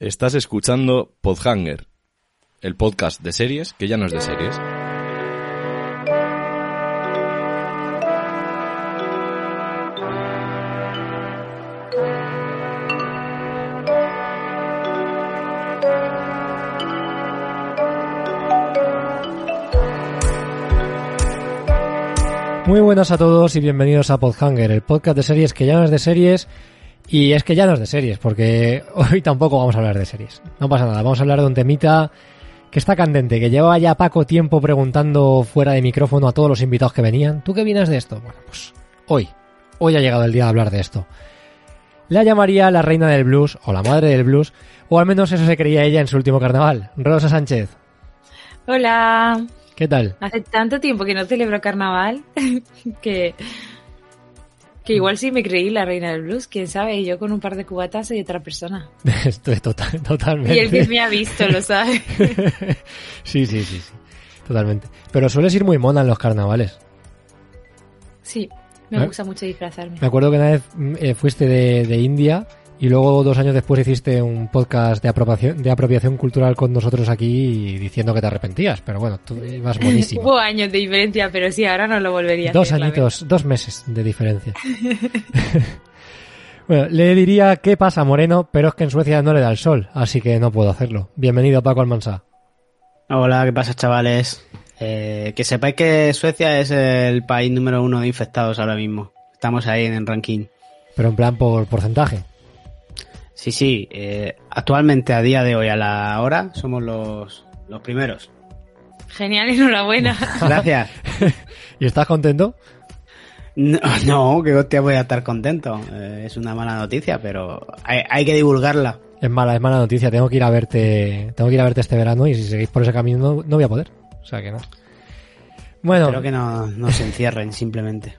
Estás escuchando Podhanger, el podcast de series que ya no es de series. Muy buenas a todos y bienvenidos a Podhanger, el podcast de series que ya no es de series. Y es que ya no es de series, porque hoy tampoco vamos a hablar de series. No pasa nada, vamos a hablar de un temita que está candente, que llevaba ya Paco tiempo preguntando fuera de micrófono a todos los invitados que venían. ¿Tú qué vienes de esto? Bueno, pues hoy, hoy ha llegado el día de hablar de esto. La llamaría la reina del blues o la madre del blues, o al menos eso se creía ella en su último carnaval. Rosa Sánchez. Hola. ¿Qué tal? Hace tanto tiempo que no celebro carnaval que, que igual sí me creí la reina del blues, quién sabe, y yo con un par de cubatas soy otra persona. Estoy total, totalmente. Y el que me ha visto lo sabe. sí, sí, sí, sí. Totalmente. Pero sueles ir muy mona en los carnavales. Sí, me ¿Eh? gusta mucho disfrazarme. Me acuerdo que una vez mm, eh, fuiste de, de India y luego dos años después hiciste un podcast de apropiación, de apropiación cultural con nosotros aquí diciendo que te arrepentías. Pero bueno, tú ibas buenísimo. Hubo años de diferencia, pero sí, ahora no lo volvería a Dos hacer. la añitos, dos meses de diferencia. bueno, le diría qué pasa, Moreno, pero es que en Suecia no le da el sol, así que no puedo hacerlo. Bienvenido, Paco Almansa. Hola, ¿qué pasa, chavales? Eh, que sepáis que Suecia es el país número uno de infectados ahora mismo. Estamos ahí en el ranking. Pero en plan por porcentaje. Sí, sí. eh, actualmente, a día de hoy, a la hora, somos los, los primeros. Genial, enhorabuena. Gracias. ¿Y estás contento? No, no, que hostia voy a estar contento. Eh, es una mala noticia, pero hay, hay que divulgarla. Es mala, es mala noticia. Tengo que ir a verte, tengo que ir a verte este verano y si seguís por ese camino no, no voy a poder. O sea que no. Bueno, Espero que no, no se encierren, simplemente.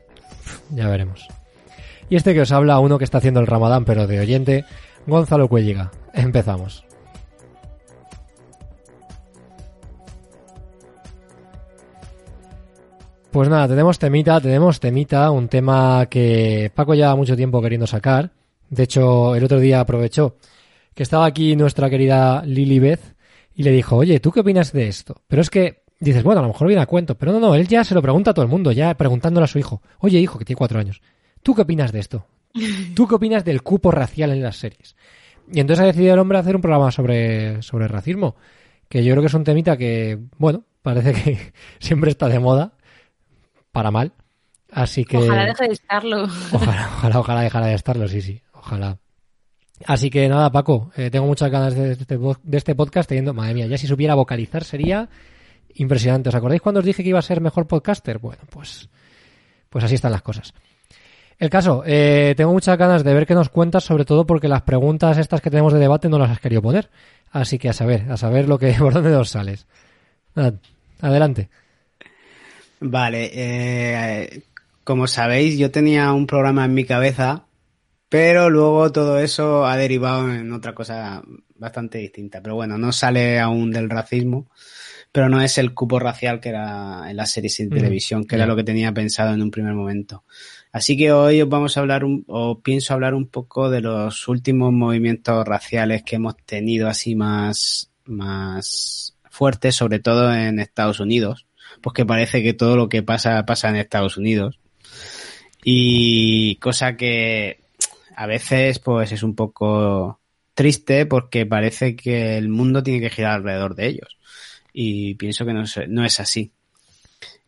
ya veremos. Y este que os habla, uno que está haciendo el ramadán, pero de oyente, Gonzalo Cuelliga. Empezamos. Pues nada, tenemos temita, tenemos temita, un tema que Paco lleva mucho tiempo queriendo sacar. De hecho, el otro día aprovechó que estaba aquí nuestra querida Lili Beth y le dijo, oye, ¿tú qué opinas de esto? Pero es que dices, bueno, a lo mejor viene a cuento, pero no, no, él ya se lo pregunta a todo el mundo, ya preguntándole a su hijo, oye, hijo, que tiene cuatro años, ¿tú qué opinas de esto? ¿Tú qué opinas del cupo racial en las series? Y entonces ha decidido el hombre hacer un programa sobre, sobre racismo, que yo creo que es un temita que, bueno, parece que siempre está de moda, para mal. Así que... Ojalá deje de estarlo. Ojalá, ojalá, ojalá dejara de estarlo, sí, sí, ojalá. Así que nada, Paco, eh, tengo muchas ganas de este, vo- de este podcast, teniendo, madre mía, ya si supiera vocalizar sería impresionante. ¿Os acordáis cuando os dije que iba a ser mejor podcaster? Bueno, pues, pues así están las cosas. El caso, eh, tengo muchas ganas de ver qué nos cuentas, sobre todo porque las preguntas estas que tenemos de debate no las has querido poner. Así que a saber, a saber lo que, por dónde nos sales. Adelante. Vale, eh, como sabéis, yo tenía un programa en mi cabeza, pero luego todo eso ha derivado en otra cosa bastante distinta. Pero bueno, no sale aún del racismo, pero no es el cupo racial que era en las series de Mm, televisión, que era lo que tenía pensado en un primer momento. Así que hoy os vamos a hablar, un, o pienso hablar un poco de los últimos movimientos raciales que hemos tenido así más, más fuertes, sobre todo en Estados Unidos pues que parece que todo lo que pasa pasa en Estados Unidos. Y cosa que a veces pues es un poco triste porque parece que el mundo tiene que girar alrededor de ellos. Y pienso que no es, no es así.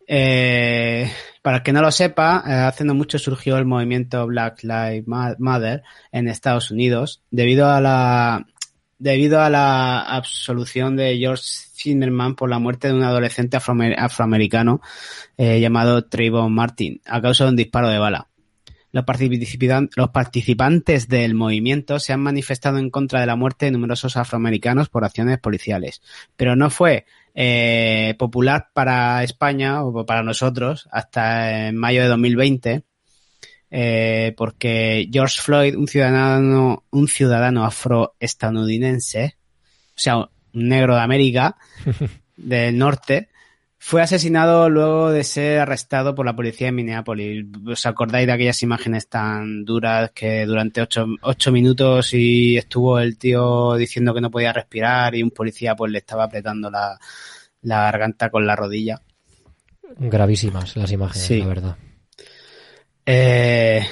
Eh, para el que no lo sepa, eh, hace no mucho surgió el movimiento Black Lives Ma- Matter en Estados Unidos debido a la debido a la absolución de George Zimmerman por la muerte de un adolescente afroamer- afroamericano eh, llamado Trayvon Martin a causa de un disparo de bala. Los, los participantes del movimiento se han manifestado en contra de la muerte de numerosos afroamericanos por acciones policiales, pero no fue eh, popular para España o para nosotros hasta en mayo de 2020 eh, porque George Floyd, un ciudadano, un ciudadano afroestadounidense, o sea, un negro de América del norte, Fue asesinado luego de ser arrestado por la policía en Minneapolis. ¿Os acordáis de aquellas imágenes tan duras que durante ocho, ocho minutos y estuvo el tío diciendo que no podía respirar y un policía pues le estaba apretando la, la garganta con la rodilla? Gravísimas las imágenes, Sí. la verdad. Eh,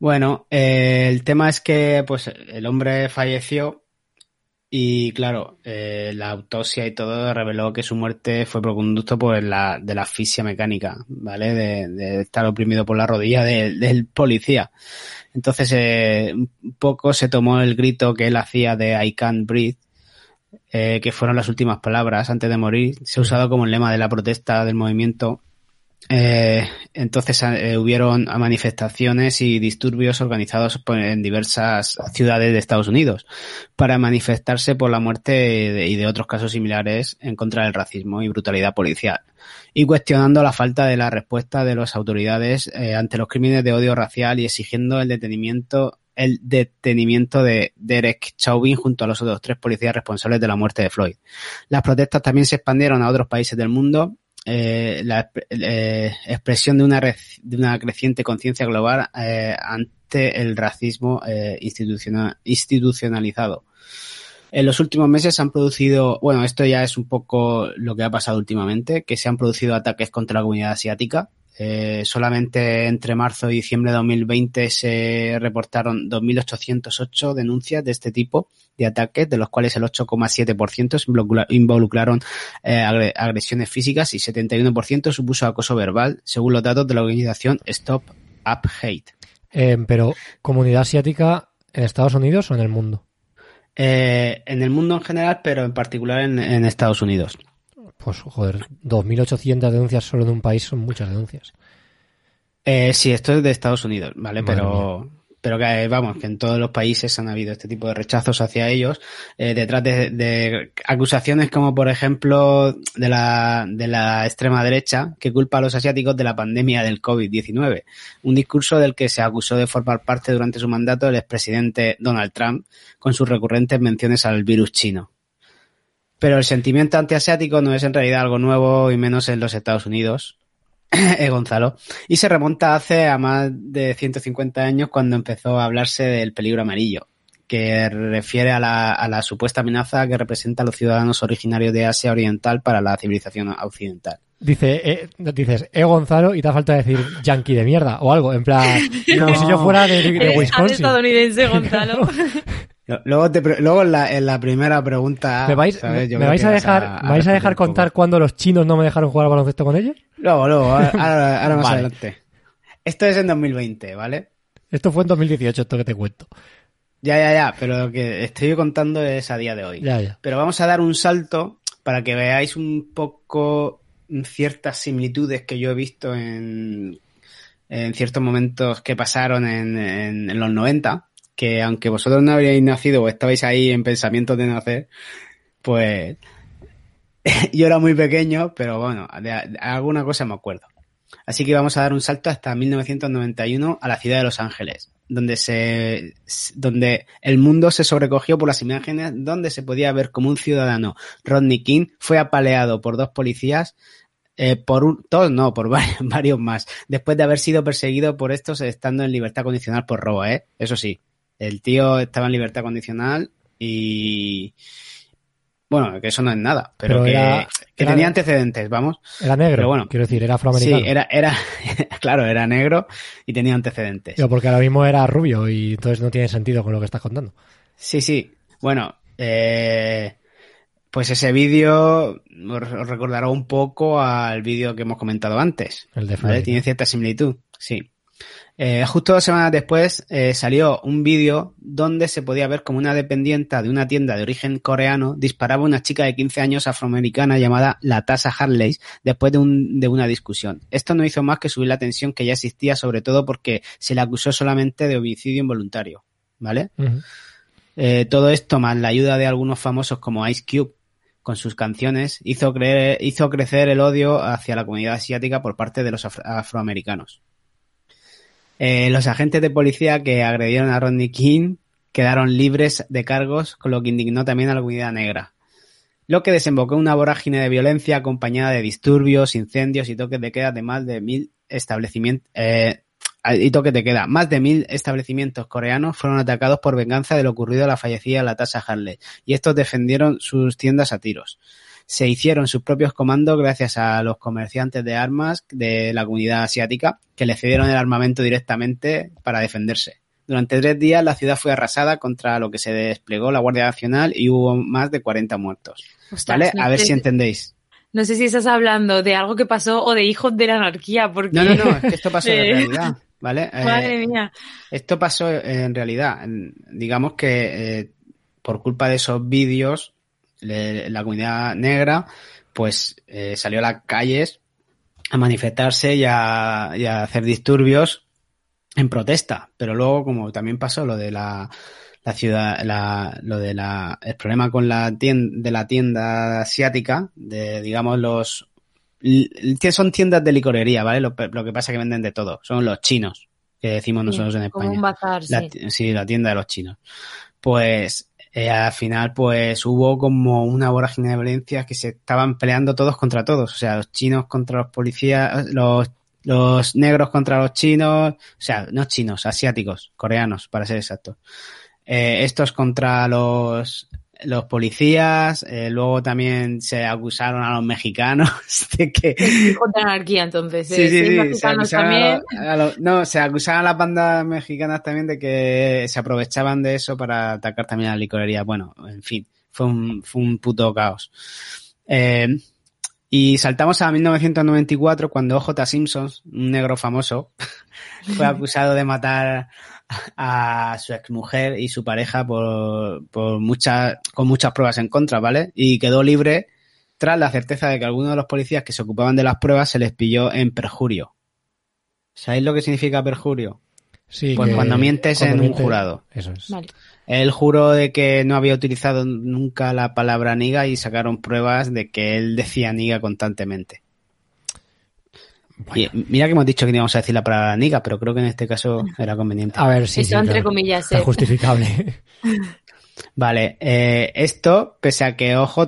bueno, eh, el tema es que pues el hombre falleció y claro, eh, la autopsia y todo reveló que su muerte fue por conducto por la, de la asfixia mecánica, ¿vale? De, de estar oprimido por la rodilla de- del policía. Entonces, eh, un poco se tomó el grito que él hacía de I can't breathe, eh, que fueron las últimas palabras antes de morir. Se ha usado como el lema de la protesta del movimiento eh, entonces eh, hubieron manifestaciones y disturbios organizados en diversas ciudades de Estados Unidos para manifestarse por la muerte y de otros casos similares en contra del racismo y brutalidad policial y cuestionando la falta de la respuesta de las autoridades eh, ante los crímenes de odio racial y exigiendo el detenimiento el detenimiento de Derek Chauvin junto a los otros tres policías responsables de la muerte de Floyd. Las protestas también se expandieron a otros países del mundo eh, la eh, expresión de una, de una creciente conciencia global eh, ante el racismo institucional, institucionalizado. En los últimos meses se han producido, bueno, esto ya es un poco lo que ha pasado últimamente, que se han producido ataques contra la comunidad asiática. Eh, solamente entre marzo y diciembre de 2020 se reportaron 2.808 denuncias de este tipo de ataques, de los cuales el 8,7% se involucra- involucraron eh, agre- agresiones físicas y 71% supuso acoso verbal, según los datos de la organización Stop Up Hate. Eh, pero, ¿comunidad asiática en Estados Unidos o en el mundo? Eh, en el mundo en general, pero en particular en, en Estados Unidos. Pues, joder, 2.800 denuncias solo en un país son muchas denuncias. Eh, sí, esto es de Estados Unidos, ¿vale? Madre pero pero que eh, vamos, que en todos los países han habido este tipo de rechazos hacia ellos, eh, detrás de, de acusaciones como por ejemplo de la, de la extrema derecha que culpa a los asiáticos de la pandemia del COVID-19, un discurso del que se acusó de formar parte durante su mandato el expresidente Donald Trump con sus recurrentes menciones al virus chino. Pero el sentimiento antiasiático no es en realidad algo nuevo y menos en los Estados Unidos, eh, Gonzalo, y se remonta hace a más de 150 años cuando empezó a hablarse del peligro amarillo, que refiere a la, a la supuesta amenaza que representa a los ciudadanos originarios de Asia Oriental para la civilización occidental. Dice, eh, dices, eh, Gonzalo, y te falta decir yankee de mierda o algo, en plan, como si yo fuera de, de Wisconsin. estadounidense, Gonzalo. Luego, te luego en, la, en la primera pregunta... ¿Me vais, ¿sabes? me, Yo me creo vais a dejar, ¿me vais a dejar contar cuando los chinos no me dejaron jugar al baloncesto con ellos? Luego, luego, ahora, ahora- ahora más Vale. adelante. Esto es en 2020, ¿vale? Esto fue en 2018, esto que te cuento. Ya, ya, ya, pero lo que estoy contando es a día de hoy. Ya, ya. Pero vamos a dar un salto para que veáis un poco ciertas similitudes que yo he visto en, en ciertos momentos que pasaron en, en- en los 90, que aunque vosotros no habríais nacido o estabais ahí en pensamientos de nacer, pues yo era muy pequeño, pero bueno, de, alguna cosa me acuerdo. Así que vamos a dar un salto hasta 1991 a la ciudad de Los Ángeles, donde se, donde el mundo se sobrecogió por las imágenes donde se podía ver como un ciudadano, Rodney King, fue apaleado por dos policías, eh, por un, todos no, por varios, varios más, después de haber sido perseguido por estos estando en libertad condicional por robo, eh. Eso sí, el tío estaba en libertad condicional y, bueno, que eso no es nada, pero, Pero que, era- que era- tenía antecedentes, vamos. Era negro, Pero bueno. quiero decir, era Sí, afroamericano. era, era, claro, era negro y tenía antecedentes. Digo, porque ahora mismo era rubio y entonces no tiene sentido con lo que estás contando. Sí, sí. Bueno, eh, pues ese vídeo os recordará un poco al vídeo que hemos comentado antes. El de ¿vale? Tiene cierta similitud, sí. Eh, justo dos semanas después eh, salió un vídeo donde se podía ver como una dependienta de una tienda de origen coreano disparaba a una chica de 15 años afroamericana llamada Latasha Harley después de, un, de una discusión. Esto no hizo más que subir la tensión que ya existía, sobre todo porque se le acusó solamente de homicidio involuntario. ¿Vale? Eh, todo esto, más la ayuda de algunos famosos como Ice Cube con sus canciones, hizo, creer, hizo crecer el odio hacia la comunidad asiática por parte de los afro- afroamericanos. Eh, los agentes de policía que agredieron a Rodney King quedaron libres de cargos, con lo que indignó también a la comunidad negra. lo que desembocó en una vorágine de violencia acompañada de disturbios, incendios y toques de queda de más de mil establecimientos. Eh, y toques de queda. Más de mil establecimientos coreanos fueron atacados por venganza de lo ocurrido a la fallecida Latasha Harley, y estos defendieron sus tiendas a tiros se hicieron sus propios comandos gracias a los comerciantes de armas de la comunidad asiática que le cedieron el armamento directamente para defenderse. Durante tres días la ciudad fue arrasada contra lo que se desplegó la Guardia Nacional y hubo más de 40 muertos. ¿Vale? A ver si entendéis. No sé si estás hablando de algo que pasó o de hijos de la anarquía, porque... No, no, no, es que esto pasó en realidad, ¿vale? Madre Eh, mía. Esto pasó en realidad. Digamos que eh, por culpa de esos vídeos, le- la comunidad negra pues eh, salió a las calles a manifestarse y a, y a hacer disturbios en protesta. Pero luego, como también pasó lo de la, la ciudad, la, lo de la, el problema con la tienda, de la tienda asiática, de digamos los, l- son tiendas de licorería, ¿vale? Lo, lo que pasa es que venden de todo. Son los chinos, que decimos nosotros en Como España. un bazar, La sí. ti- sí, la tienda de los chinos. Pues eh, al final pues hubo como una vorágine de violencia que se estaban peleando todos contra todos. O sea, los chinos contra los policías, los, los negros contra los chinos, o sea, no chinos, asiáticos, coreanos, para ser exactos. Eh, estos contra los, los policías, eh, luego también se acusaron a los mexicanos de que, la anarquía, entonces. Sí, eh, sí, sí. Se acusaban a no, se acusaban a las bandas mexicanas también de que se aprovechaban de eso para atacar también a la licorería. Bueno, en fin, fue un, fue un puto caos. Eh, y saltamos a 1994 cuando OJ Simpson, un negro famoso, fue acusado de matar a su exmujer y su pareja por, por muchas, con muchas pruebas en contra, ¿vale? Y quedó libre tras la certeza de que algunos de los policías que se ocupaban de las pruebas se les pilló en perjurio. ¿Sabéis lo que significa perjurio? Sí, Pues cuando mientes cuando en un jurado. Eso es. Vale. Él juró de que no había utilizado nunca la palabra niga y sacaron pruebas de que él decía niga constantemente. Y mira que hemos dicho que no íbamos a decir la palabra niga, pero creo que en este caso era conveniente. A ver, sí, Eso sí, entre claro. comillas, Está eh. justificable. Vale, eh, esto, pese a que OJ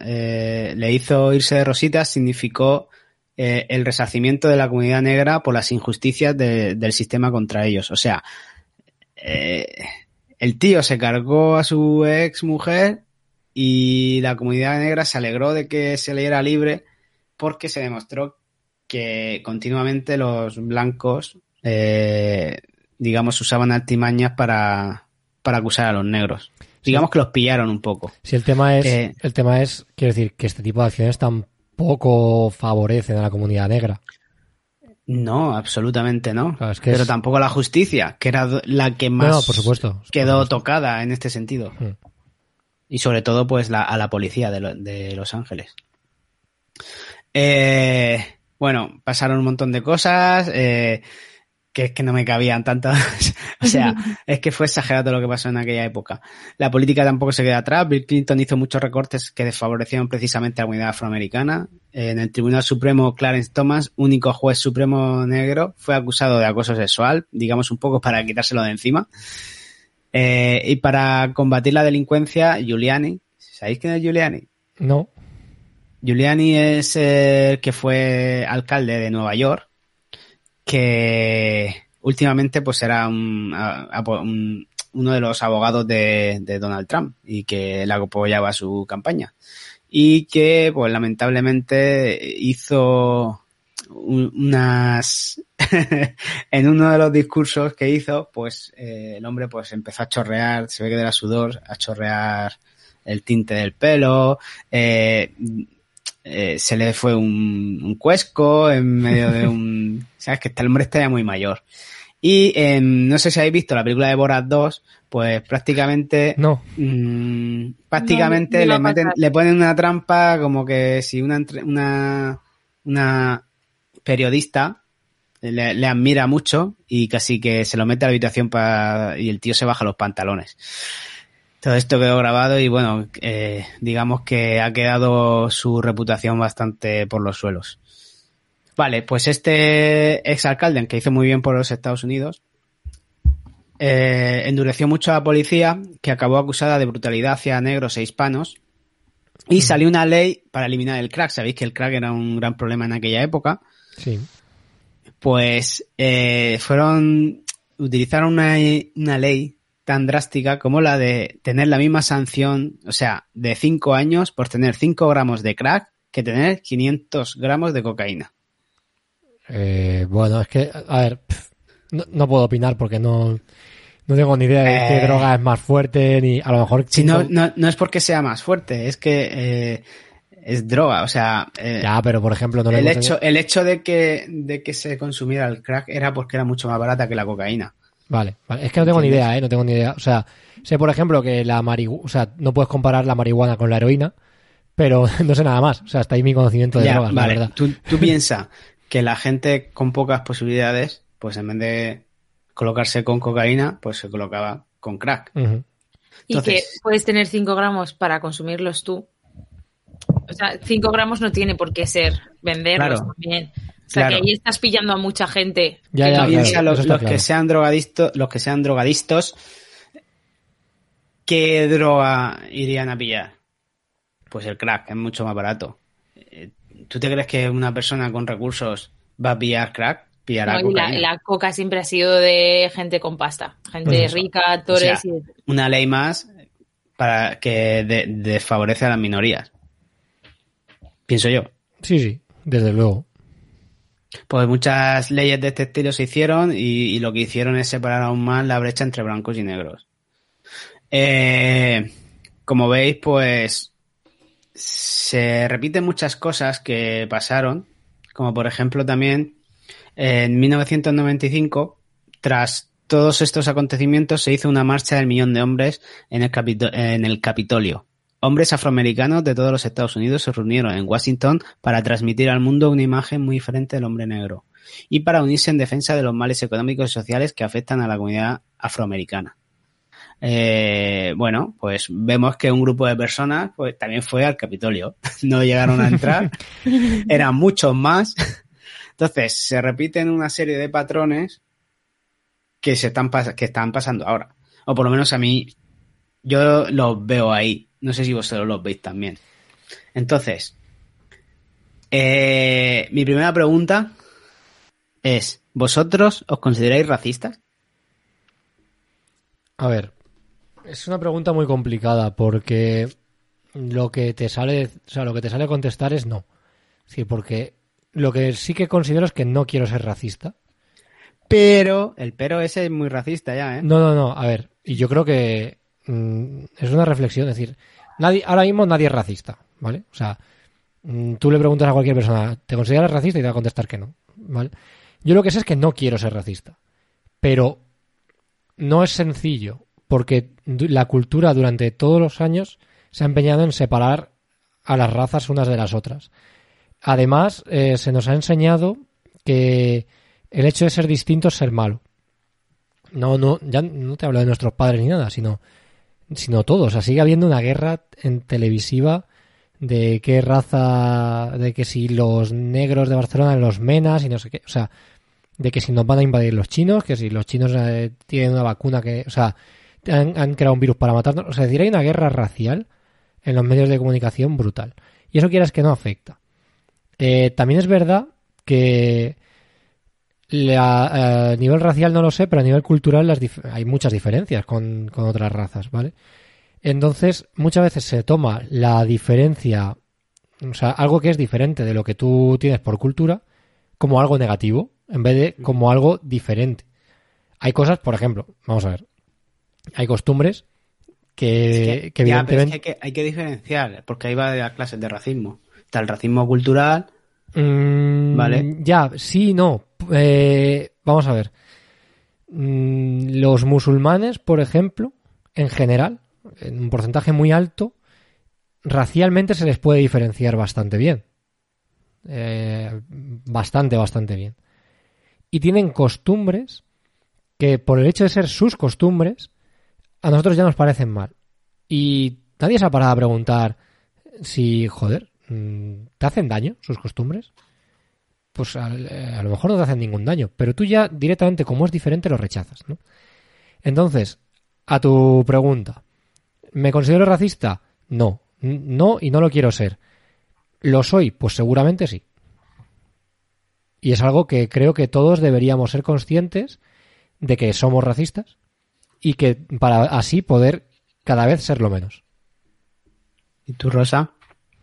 eh, le hizo irse de rositas, significó eh, el resarcimiento de la comunidad negra por las injusticias de- del sistema contra ellos. O sea, eh, el tío se cargó a su ex mujer y la comunidad negra se alegró de que se le diera libre porque se demostró que continuamente los blancos, eh, digamos, usaban artimañas para, para acusar a los negros. Digamos que los pillaron un poco. Si el tema es, Eh. el tema es, quiero decir, que este tipo de acciones tampoco favorecen a la comunidad negra. No, absolutamente no. Claro, es que Pero es- tampoco la justicia, que era la que más No, por supuesto. quedó Por supuesto. tocada en este sentido. Mm. Y sobre todo, pues, la, a la policía de, lo- de Los Ángeles. Eh, bueno, pasaron un montón de cosas, eh, que es que no me cabían tantas. o sea, es que fue exagerado lo que pasó en aquella época. La política tampoco se queda atrás. Bill Clinton hizo muchos recortes que desfavorecieron precisamente a la comunidad afroamericana. En el Tribunal Supremo, Clarence Thomas, único juez supremo negro, fue acusado de acoso sexual, digamos un poco para quitárselo de encima. Eh, y para combatir la delincuencia, Giuliani, ¿sabéis quién es Giuliani? No. Giuliani es el que fue alcalde de Nueva York, que últimamente pues era un, un- uno de los abogados de, de Donald Trump y que le apoyaba su campaña. Y que pues lamentablemente hizo un- unas en uno de los discursos que hizo pues eh, el hombre pues empezó a chorrear se ve que era sudor a chorrear el tinte del pelo eh, eh, se le fue un, un cuesco en medio de un sabes que este hombre está ya muy mayor y em, no sé si habéis visto la película de Borat 2 pues prácticamente No. Mm, prácticamente No, le meten, le ponen una trampa como que si una entre- una, una periodista le, le admira mucho y casi que se lo mete a la habitación para y el tío se baja los pantalones. Todo esto quedó grabado y bueno, eh, digamos que ha quedado su reputación bastante por los suelos. Vale, pues este exalcalde, que hizo muy bien por los Estados Unidos, eh, endureció mucho a la policía, que acabó acusada de brutalidad hacia negros e hispanos, Y salió una ley para eliminar el crack. Sabéis que el crack era un gran problema en aquella época. Sí. Pues eh, fueron. utilizaron una, una ley tan drástica como la de tener la misma sanción, o sea, de 5 años por tener 5 gramos de crack que tener 500 gramos de cocaína. Eh, bueno, es que, a ver, no, no puedo opinar porque no, no tengo ni idea de qué Eh. droga es más fuerte, ni a lo mejor... Si no, no, no es porque sea más fuerte, es que eh, es droga, o sea, Ya, pero por ejemplo, no le el, hecho, tenido- el hecho de que, de que se consumiera el crack era porque era mucho más barata que la cocaína. Vale, vale, es que no tengo ni idea, ¿eh? No tengo ni idea. O sea, sé por ejemplo que la marihuana, o sea, no puedes comparar la marihuana con la heroína, pero no sé nada más. O sea, hasta ahí mi conocimiento de Ya, drogas, vale, la verdad. tú, tú piensas que la gente con pocas posibilidades, pues en vez de colocarse con cocaína, pues se colocaba con crack. Y que puedes tener 5 gramos para consumirlos tú. O sea, 5 gramos no tiene por qué ser venderlos Claro. también. O sea, Claro. que ahí estás pillando a mucha gente. Ya, que ya, no- claro. Piensa los, claro. que sean drogadictos, los que sean drogadictos, ¿qué droga irían a pillar? Pues el crack, es mucho más barato. Eh, ¿Tú te crees que una persona con recursos va a pillar crack? Pillará No, la, la coca siempre ha sido de gente con pasta. Gente Eso. rica, actores O sea, y... Una ley más para que de- desfavorece a las minorías. Pienso yo. Sí, sí, desde luego. Pues muchas leyes de este estilo se hicieron y, lo que hicieron es separar aún más la brecha entre blancos y negros. Eh, como veis, pues se repiten muchas cosas que pasaron, como por ejemplo también en 1995, tras todos estos acontecimientos, se hizo una marcha del millón de hombres en el, en el Capitolio. Hombres afroamericanos de todos los Estados Unidos se reunieron en Washington para transmitir al mundo una imagen muy diferente del hombre negro y para unirse en defensa de los males económicos y sociales que afectan a la comunidad afroamericana. Eh, bueno, pues vemos que un grupo de personas pues también fue al Capitolio. No llegaron a entrar, eran muchos más. Entonces, se repiten una serie de patrones que se están, que están pasando ahora. O por lo menos a mí, yo los veo ahí. No sé si vosotros los veis también. Entonces, eh, mi primera pregunta es, ¿vosotros os consideráis racistas? A ver, es una pregunta muy complicada porque lo que te sale, o sea, lo que te sale a contestar es no. Sí, porque lo que sí que considero es que no quiero ser racista. Pero, el pero ese es muy racista ya, ¿eh? No, no, no, a ver, y yo creo que mm, es una reflexión, es decir, nadie, ahora mismo nadie es racista, ¿vale? O sea, mm, tú le preguntas a cualquier persona, ¿te consideras racista? Y te va a contestar que no, ¿vale? Yo lo que sé es que no quiero ser racista, pero no es sencillo, porque la cultura durante todos los años se ha empeñado en separar a las razas unas de las otras. Además, eh, se nos ha enseñado que el hecho de ser distinto es ser malo. No, no, ya no te hablo de nuestros padres ni nada, sino, sino todo. O sea, sigue habiendo una guerra en televisiva de qué raza, de que si los negros de Barcelona, los menas y no sé qué. O sea, de que si nos van a invadir los chinos, que si los chinos eh, tienen una vacuna que, o sea, han, creado un virus para matarnos. O sea, es decir, hay una guerra racial en los medios de comunicación brutal. Y eso quieras que no afecta. Eh, también es verdad que la- eh, a nivel racial no lo sé, pero a nivel cultural las dif- hay muchas diferencias con, con otras razas, ¿vale? Entonces, muchas veces se toma la diferencia, o sea, algo que es diferente de lo que tú tienes por cultura, como algo negativo, en vez de como algo diferente. Hay cosas, por ejemplo, vamos a ver, hay costumbres que, Es Eh, que ya, pero es que hay, que hay que diferenciar, porque ahí va de las clases de racismo. Está el racismo cultural, Mm, Vale. Ya, sí, no. Eh, vamos a ver. Mm, los musulmanes, por ejemplo, en general, en un porcentaje muy alto, racialmente se les puede diferenciar bastante bien. Eh, bastante, bastante bien. Y tienen costumbres que por el hecho de ser sus costumbres, a nosotros ya nos parecen mal. Y nadie se ha parado a preguntar si, joder, ¿te hacen daño sus costumbres? Pues a, eh, a lo mejor no te hacen ningún daño, pero tú ya directamente, como es diferente, lo rechazas, ¿no? Entonces, a tu pregunta, ¿me considero racista? No, No, y no lo quiero ser. ¿Lo soy? Pues seguramente sí. Y es algo que creo que todos deberíamos ser conscientes de que somos racistas y que para así poder cada vez serlo menos. ¿Y tú, Rosa?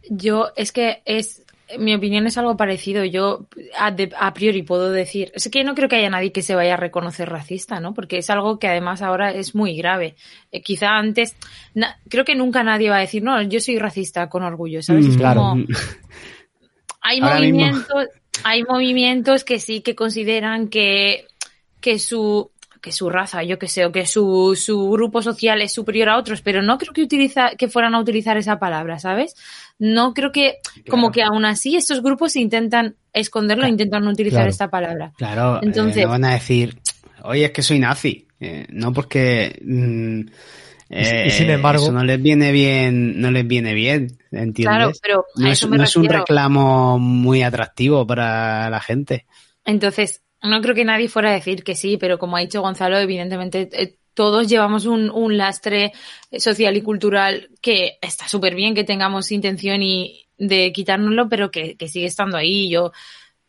Yo, es que es, mi opinión es algo parecido. Yo a, de- a priori puedo decir, es que no creo que haya nadie que se vaya a reconocer racista, ¿no? Porque es algo que además ahora es muy grave. Eh, quizá antes, na- creo que nunca nadie va a decir, no, yo soy racista con orgullo, ¿sabes? Mm, Es claro. como- hay Ahora mismo. movimientos, hay movimientos que sí que consideran que, que su que su raza, yo que sé, o que su, su grupo social es superior a otros, pero no creo que utiliza, que fueran a utilizar esa palabra, ¿sabes? No creo que, como que aún así estos grupos intentan esconderlo, Claro. intentan no utilizar Claro. esta palabra. Claro, Entonces- eh, no van a decir, oye, es que soy nazi. Eh, no porque... mm, eh, y sin embargo- Eso no les viene bien, no les viene bien, ¿entiendes? Claro, pero no es, no es un reclamo muy atractivo para la gente. Entonces, no creo que nadie fuera a decir que sí, pero como ha dicho Gonzalo, evidentemente eh, todos llevamos un, un lastre social y cultural que está súper bien que tengamos intención y de quitárnoslo, pero que, que sigue estando ahí. Yo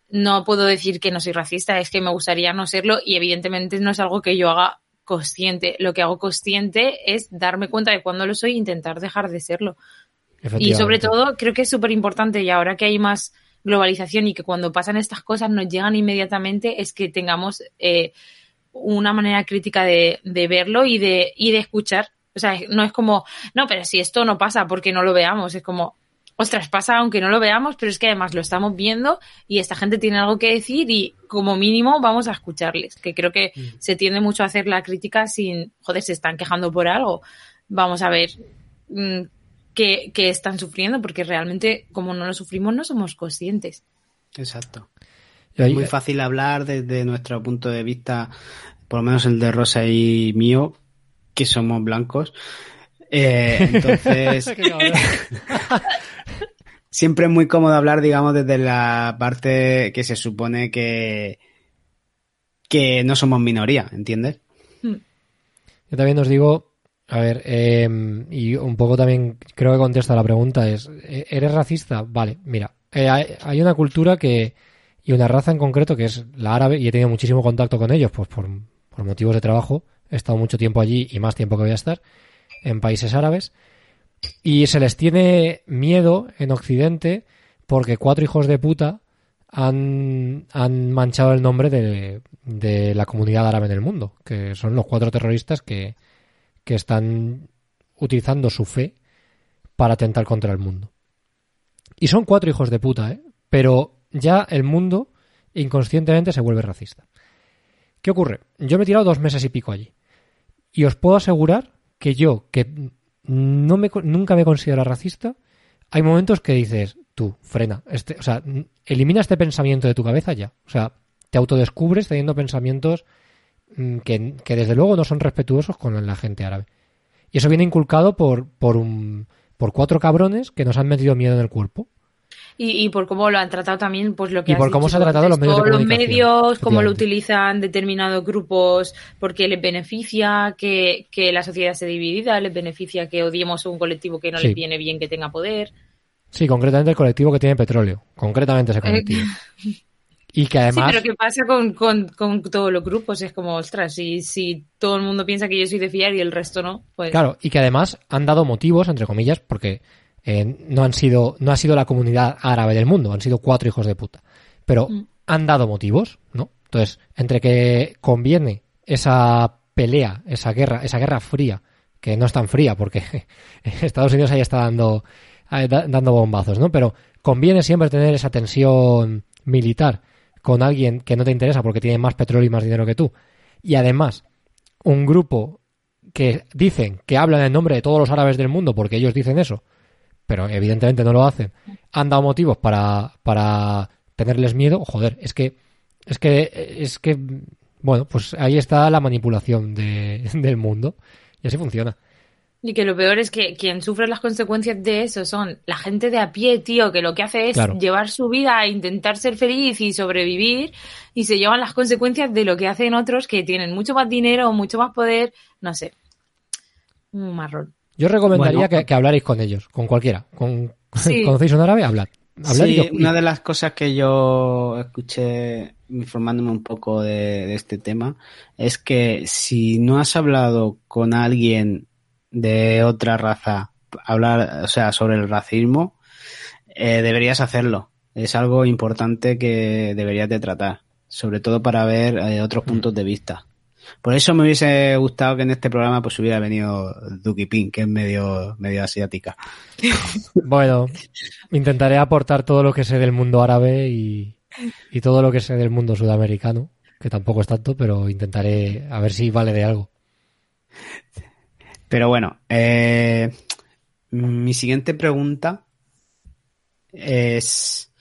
no puedo decir que no soy racista, es que me gustaría no serlo y evidentemente no es algo que yo haga consciente. Lo que hago consciente es darme cuenta de cuando lo soy e intentar dejar de serlo. Y sobre todo, creo que es súper importante y ahora que hay más globalización y que cuando pasan estas cosas nos llegan inmediatamente, es que tengamos eh, una manera crítica de, de verlo y de, y de escuchar. O sea, no es como, no, pero si esto no pasa porque no lo veamos, es como, ostras, pasa aunque no lo veamos, pero es que además lo estamos viendo y esta gente tiene algo que decir y como mínimo vamos a escucharles, que creo que se tiende mucho a hacer la crítica sin, joder, se están quejando por algo. Vamos a ver qué están sufriendo, porque realmente como no lo sufrimos no somos conscientes. Exacto. Es muy fácil hablar desde nuestro punto de vista, por lo menos el de Rosa y mío, que somos blancos. Eh, entonces, siempre es muy cómodo hablar, digamos, desde la parte que se supone que, que no somos minoría, ¿entiendes? Yo también os digo, a ver, eh, y un poco también creo que contesta la pregunta es, ¿e- ¿eres racista? Vale, mira, eh, hay una cultura que, y una raza en concreto que es la árabe, y he tenido muchísimo contacto con ellos, pues por, por motivos de trabajo, he estado mucho tiempo allí y más tiempo que voy a estar, en países árabes, y se les tiene miedo en Occidente porque cuatro hijos de puta han, han manchado el nombre de, de la comunidad árabe en el mundo, que son los cuatro terroristas que, que están utilizando su fe para atentar contra el mundo. Y son cuatro hijos de puta, ¿eh? Pero ya el mundo inconscientemente se vuelve racista. ¿Qué ocurre? Yo me he tirado dos meses y pico allí. Y os puedo asegurar que yo, que no me, nunca me considero racista, hay momentos que dices, tú, frena, este, o sea, elimina este pensamiento de tu cabeza ya. O sea, te autodescubres teniendo pensamientos que, que desde luego no son respetuosos con la gente árabe. Y eso viene inculcado por, por, un, por cuatro cabrones que nos han metido miedo en el cuerpo. Y, y por cómo lo han tratado también, pues lo que Y por cómo dicho se ha tratado los medios de todos los comunicación, medios, cómo lo utilizan determinados grupos porque les beneficia que, que la sociedad esté dividida, les beneficia que odiemos a un colectivo que no Sí. les viene bien que tenga poder. Sí, concretamente el colectivo que tiene petróleo. Concretamente ese colectivo. Y que además... Sí, pero ¿qué pasa con, con, con todos los grupos? Es como, ostras, si, si todo el mundo piensa que yo soy de fiar y el resto no, pues... Claro, y que además han dado motivos, entre comillas, porque eh, no han sido, no ha sido la comunidad árabe del mundo, han sido cuatro hijos de puta. Pero Mm. han dado motivos, ¿no? Entonces, entre que conviene esa pelea, esa guerra, esa guerra fría, que no es tan fría porque Estados Unidos ahí está dando, da- dando bombazos, ¿no? Pero conviene siempre tener esa tensión militar con alguien que no te interesa porque tiene más petróleo y más dinero que tú. Y además, un grupo que dicen que hablan en nombre de todos los árabes del mundo porque ellos dicen eso, pero evidentemente no lo hacen, han dado motivos para, para tenerles miedo, joder, es que, es que, es que, bueno, pues ahí está la manipulación de, del mundo y así funciona. Y que lo peor es que quien sufre las consecuencias de eso son la gente de a pie, tío, que lo que hace es Claro. llevar su vida a intentar ser feliz y sobrevivir y se llevan las consecuencias de lo que hacen otros que tienen mucho más dinero, mucho más poder, no sé. Un marrón. Yo recomendaría Bueno. que, que hablarais con ellos, con cualquiera. Con, Sí. ¿Conocéis un árabe? Hablad. Sí, una de las cosas que yo escuché informándome un poco de, de este tema es que si no has hablado con alguien de otra raza, hablar, o sea, sobre el racismo, eh, deberías hacerlo. Es algo importante que deberías de tratar, sobre todo para ver eh, otros puntos de vista. Por eso me hubiese gustado que en este programa pues hubiera venido Duki Pin, que es medio, medio asiática. Bueno, intentaré aportar todo lo que sé del mundo árabe y, y todo lo que sé del mundo sudamericano, que tampoco es tanto, pero intentaré a ver si vale de algo. Pero bueno, eh, mi siguiente pregunta es,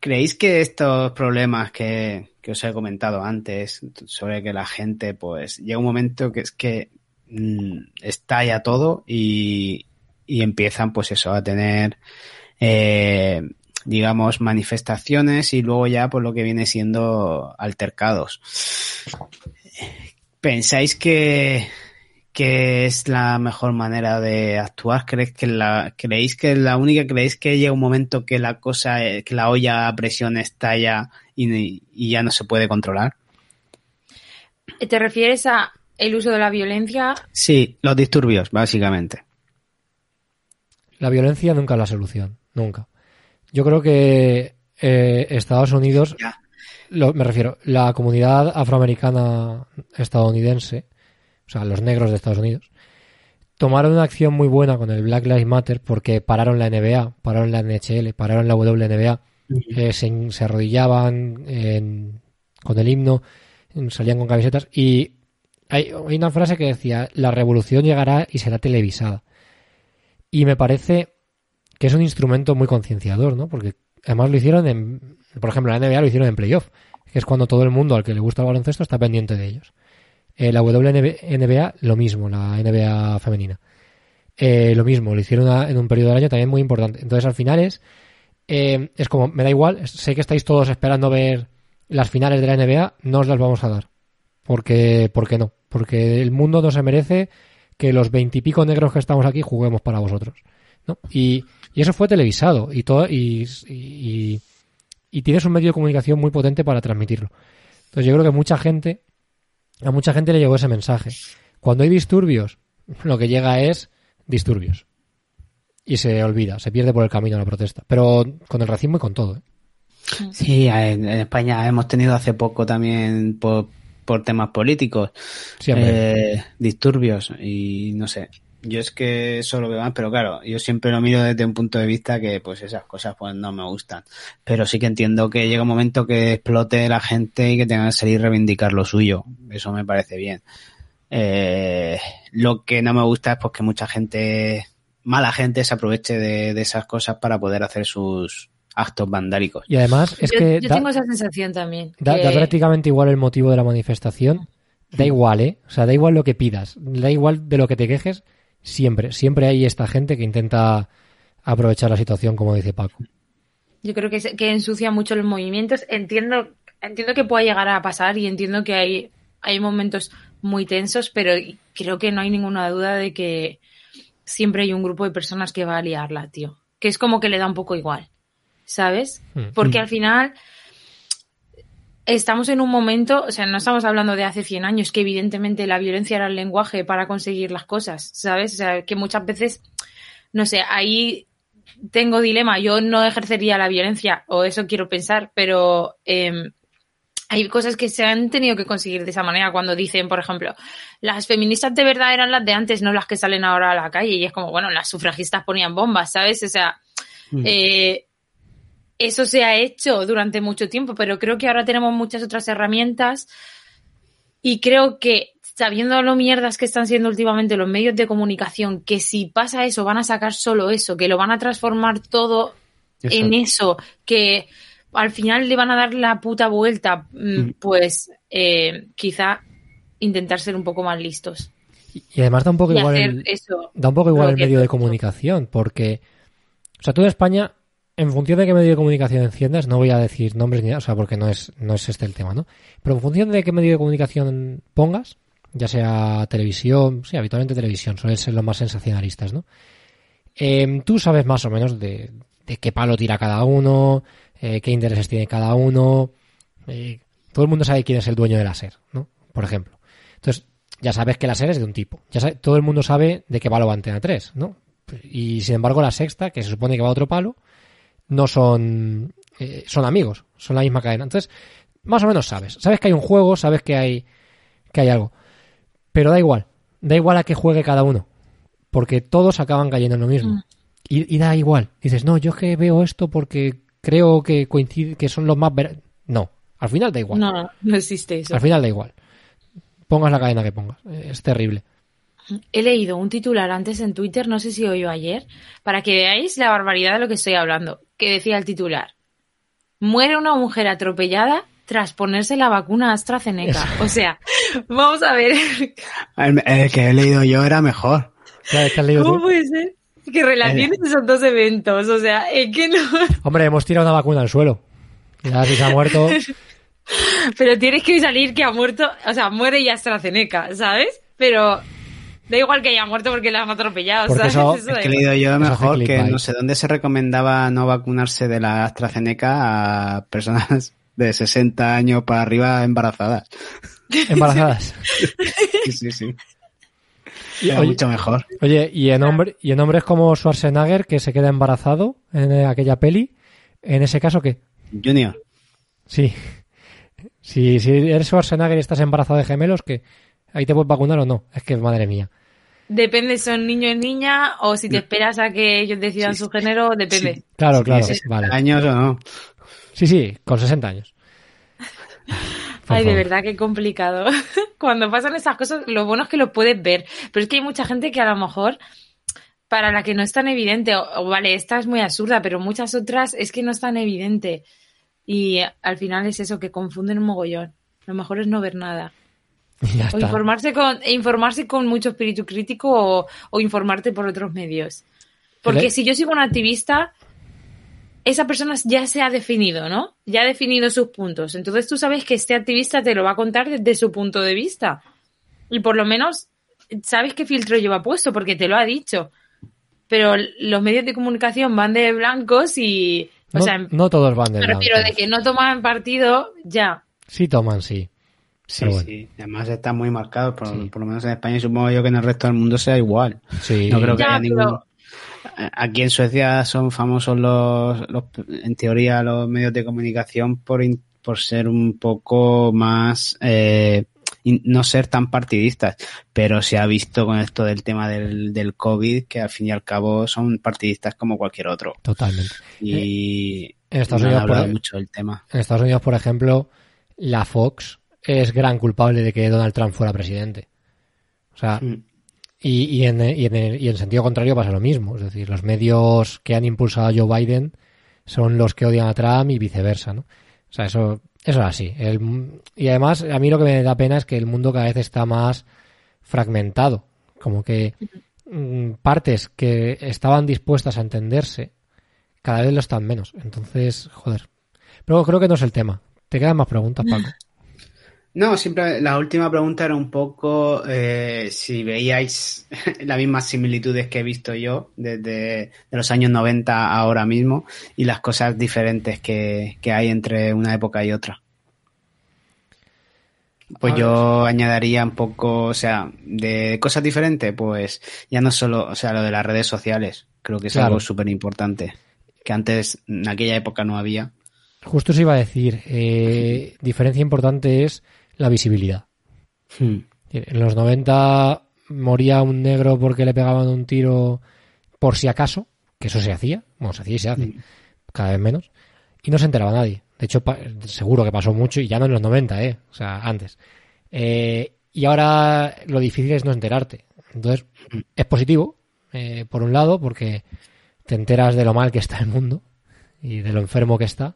¿creéis que estos problemas que, os he comentado antes sobre que la gente, pues, llega un momento que es que mm, estalla todo y, y empiezan, pues eso, a tener, eh, digamos, manifestaciones y luego ya, por lo que viene siendo altercados? ¿Pensáis que, que es la mejor manera de actuar? ¿Creéis que la, creéis que es la única? ¿Creéis que llega un momento que la cosa, eh, que la olla a presión estalla y, y ya no se puede controlar? ¿Te refieres a el uso de la violencia? Sí, los disturbios, básicamente. La violencia nunca es la solución, nunca. Yo creo que eh, Estados Unidos, lo- me refiero, la comunidad afroamericana estadounidense, o sea, los negros de Estados Unidos, tomaron una acción muy buena con el Black Lives Matter porque pararon la NBA, pararon la NHL, pararon la WNBA, eh, se, se arrodillaban en- con el himno, salían con camisetas y hay, hay una frase que decía, la revolución llegará y será televisada. Y me parece que es un instrumento muy concienciador, ¿no? Porque además lo hicieron en, por ejemplo, la NBA lo hicieron en playoff, que es cuando todo el mundo al que le gusta el baloncesto está pendiente de ellos. Eh, la WNBA, lo mismo, la NBA femenina. Eh, lo mismo, lo hicieron en un periodo del año también muy importante. Entonces al final es, eh, es como, me da igual, sé que estáis todos esperando ver las finales de la NBA, no os las vamos a dar. Porque, porque no, porque el mundo no se merece que los veintipico negros que estamos aquí juguemos para vosotros. ¿no? Y, y eso fue televisado y todo y, y, y tienes un medio de comunicación muy potente para transmitirlo. Entonces yo creo que mucha gente, a mucha gente le llegó ese mensaje. Cuando hay disturbios, lo que llega es disturbios. Y se olvida, se pierde por el camino la protesta. Pero con el racismo y con todo. ¿eh? Sí, en, España hemos tenido hace poco también por, por temas políticos eh, disturbios y no sé. Yo es que eso lo veo más, pero claro, yo siempre lo miro desde un punto de vista que pues esas cosas pues no me gustan. Pero sí que entiendo que llega un momento que explote la gente y que tengan que salir a reivindicar lo suyo. Eso me parece bien. Eh, lo que no me gusta es pues que mucha gente, mala gente, se aproveche de, de esas cosas para poder hacer sus actos vandálicos. Y además es yo que yo da, tengo esa sensación también. da- que- da prácticamente igual el motivo de la manifestación. Da igual, ¿eh? O sea, da igual lo que pidas. Da igual de lo que te quejes. Siempre, siempre hay esta gente que intenta aprovechar la situación, como dice Paco. Yo creo que, que ensucia mucho los movimientos. Entiendo, entiendo que pueda llegar a pasar y entiendo que hay, hay momentos muy tensos, pero creo que no hay ninguna duda de que siempre hay un grupo de personas que va a liarla, tío. Que es como que le da un poco igual, ¿sabes? Mm. Porque al final estamos en un momento, o sea, no estamos hablando de hace 100 años, que evidentemente la violencia era el lenguaje para conseguir las cosas, ¿sabes? O sea, que muchas veces, no sé, ahí tengo dilema. Yo no ejercería la violencia, o eso quiero pensar, pero eh, hay cosas que se han tenido que conseguir de esa manera. Cuando dicen, por ejemplo, las feministas de verdad eran las de antes, no las que salen ahora a la calle. Y es como, bueno, las sufragistas ponían bombas, ¿sabes? O sea, Mm. eh, eso se ha hecho durante mucho tiempo, pero creo que ahora tenemos muchas otras herramientas y creo que sabiendo lo mierdas que están siendo últimamente los medios de comunicación, que si pasa eso van a sacar solo eso, que lo van a transformar todo en eso, que al final le van a dar la puta vuelta, mm, Mm. pues eh, quizá intentar ser un poco más listos Y además da un poco y igual el, eso. da un poco igual el medio de comunicación, porque, o sea, tú en España, en función de qué medio de comunicación enciendas, no voy a decir nombres ni nada, o sea, porque no es, no es este el tema, ¿no? Pero en función de qué medio de comunicación pongas, ya sea televisión, sí, habitualmente televisión, suelen ser los más sensacionalistas, ¿no? Em, tú sabes más o menos de, de qué palo tira cada uno, eh, qué intereses tiene cada uno. eh, todo el mundo sabe quién es el dueño de la SER, ¿no? Por ejemplo. Entonces, ya sabes que la SER es de un tipo. Ya sabe- todo el mundo sabe de qué palo va Antena 3, ¿no? Y sin embargo, la sexta, que se supone que va a otro palo, no son, eh, son amigos, son la misma cadena. Entonces, más o menos sabes. Sabes que hay un juego, sabes que hay, que hay algo. Pero da igual. Da igual a qué juegue cada uno. Porque todos acaban cayendo en lo mismo. Mm. Y, y da igual. Dices, no, yo es que veo esto porque creo que coincide, que son los más ver-". No. Al final da igual. No, no, no existe eso. Al final da igual. Pongas la cadena que pongas. Es terrible. He leído un titular antes en Twitter, no sé si hoy o ayer, para que veáis la barbaridad de lo que estoy hablando, que decía el titular. Muere una mujer atropellada tras ponerse la vacuna AstraZeneca. O sea, vamos a ver, El, el que he leído yo era mejor. Claro, es que has leído ¿cómo tú. puede ser? Que relaciones esos dos eventos, o sea, es que no... Hombre, hemos tirado una vacuna al suelo. Ya si se ha muerto. Pero tienes que salir que ha muerto, o sea, muere y AstraZeneca, ¿sabes? Pero da igual que haya muerto porque la han atropellado, Porque ¿sabes? eso- he leído yo mejor que no sé dónde se recomendaba no vacunarse de la AstraZeneca a personas de 60 años para arriba embarazadas. Embarazadas. Sí, sí, sí. Y, oye, mucho mejor. oye, y en, hombre, y en hombres como Schwarzenegger, que se queda embarazado en eh, aquella peli, en ese caso, ¿qué? Junior. Sí. Si, si eres Schwarzenegger y estás embarazado de gemelos, ¿qué? ¿Ahí te puedes vacunar o no? Es que, madre mía. Depende, son niño y niña, o si te esperas a que ellos decidan Sí, su género, depende. sí. Claro, claro. tienes 60 Vale. años o no. Sí, sí, con 60 años. Por Ay, de verdad, qué complicado. Cuando pasan esas cosas, lo bueno es que lo puedes ver. Pero es que hay mucha gente que a lo mejor, para la que no es tan evidente, o, o vale, esta es muy absurda, pero muchas otras es que no es tan evidente. Y al final es eso, que confunden un mogollón. Lo mejor es no ver nada. Ya O está. informarse con, e informarse con mucho espíritu crítico o, o informarte por otros medios. Porque si yo sigo un activista, esa persona ya se ha definido, ¿no? Ya ha definido sus puntos. Entonces tú sabes que este activista te lo va a contar desde su punto de vista. Y por lo menos sabes qué filtro lleva puesto, porque te lo ha dicho. Pero los medios de comunicación van de blancos y. O No, sea, no todos van de me refiero de blancos. que no toman partido, ya. Sí toman, sí. Sí, bueno. sí. Además está muy marcado, por, Sí. por lo menos en España y supongo yo que en el resto del mundo sea igual. Sí. No creo que Ya, haya pero- ningún... Aquí en Suecia son famosos los, los, en teoría, los medios de comunicación por, in- por ser un poco más, eh, in- no ser tan partidistas, pero se ha visto con esto del tema del, del COVID que al fin y al cabo son partidistas como cualquier otro. Totalmente. Y En Estados no Unidos, por, mucho del tema. en Estados Unidos, por ejemplo, la Fox es gran culpable de que Donald Trump fuera presidente. O sea, Mm. y, y, en, y, en, y en sentido contrario pasa lo mismo. Es decir, los medios que han impulsado a Joe Biden son los que odian a Trump y viceversa, ¿no? O sea, eso, eso es así. El- y además, a mí lo que me da pena es que el mundo cada vez está más fragmentado. Como que mm, partes que estaban dispuestas a entenderse, cada vez lo están menos. Entonces, joder. Pero creo que no es el tema. ¿Te quedan más preguntas, Paco? No, siempre la última pregunta era un poco eh, si veíais las mismas similitudes que he visto yo desde de los años 90 a ahora mismo y las cosas diferentes que, que hay entre una época y otra. Pues A yo añadiría un poco, o sea, de cosas diferentes, pues ya no solo, o sea, lo de las redes sociales, creo que es Claro. algo súper importante, que antes en aquella época no había. Justo os iba a decir, eh, diferencia importante es la visibilidad. Hmm. En los 90 moría un negro porque le pegaban un tiro por si acaso, que eso se hacía, bueno, se hacía y se hace, Mm. cada vez menos, y no se enteraba nadie. De hecho, seguro que pasó mucho, y ya no en los 90, ¿eh? O sea, antes. Eh, y ahora lo difícil es no enterarte. Entonces, es positivo, eh, por un lado, porque te enteras de lo mal que está el mundo y de lo enfermo que está.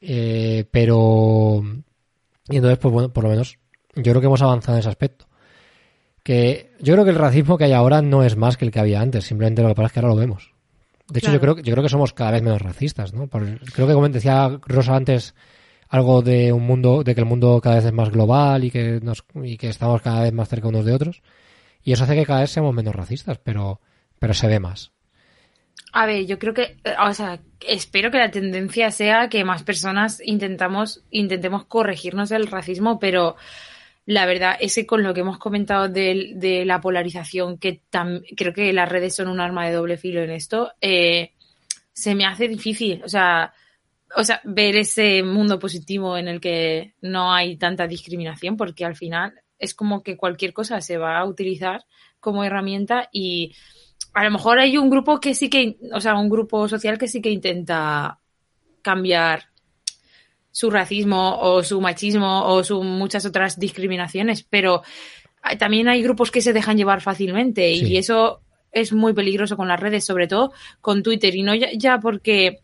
Eh, pero. Y entonces, pues bueno, por lo menos yo creo que hemos avanzado en ese aspecto. Que yo creo que el racismo que hay ahora no es más que el que había antes, simplemente lo que pasa es que ahora lo vemos. De hecho, yo creo, yo creo que somos cada vez menos racistas, ¿no? Por- creo que como decía Rosa antes, algo de un mundo, de que el mundo cada vez es más global y que nos, y que estamos cada vez más cerca unos de otros. Y eso hace que cada vez seamos menos racistas, pero, pero se ve más. A ver, yo creo que, eh, o sea, espero que la tendencia sea que más personas intentamos, intentemos corregirnos del racismo, pero la verdad es que con lo que hemos comentado de, de la polarización, que creo que las redes son un arma de doble filo en esto, eh, se me hace difícil, o sea, o sea, ver ese mundo positivo en el que no hay tanta discriminación, porque al final es como que cualquier cosa se va a utilizar como herramienta y a lo mejor hay un grupo que sí que, o sea, un grupo social que sí que intenta cambiar su racismo o su machismo o su muchas otras discriminaciones, pero también hay grupos que se dejan llevar fácilmente y eso es muy peligroso con las redes, sobre todo con Twitter. Y no ya, porque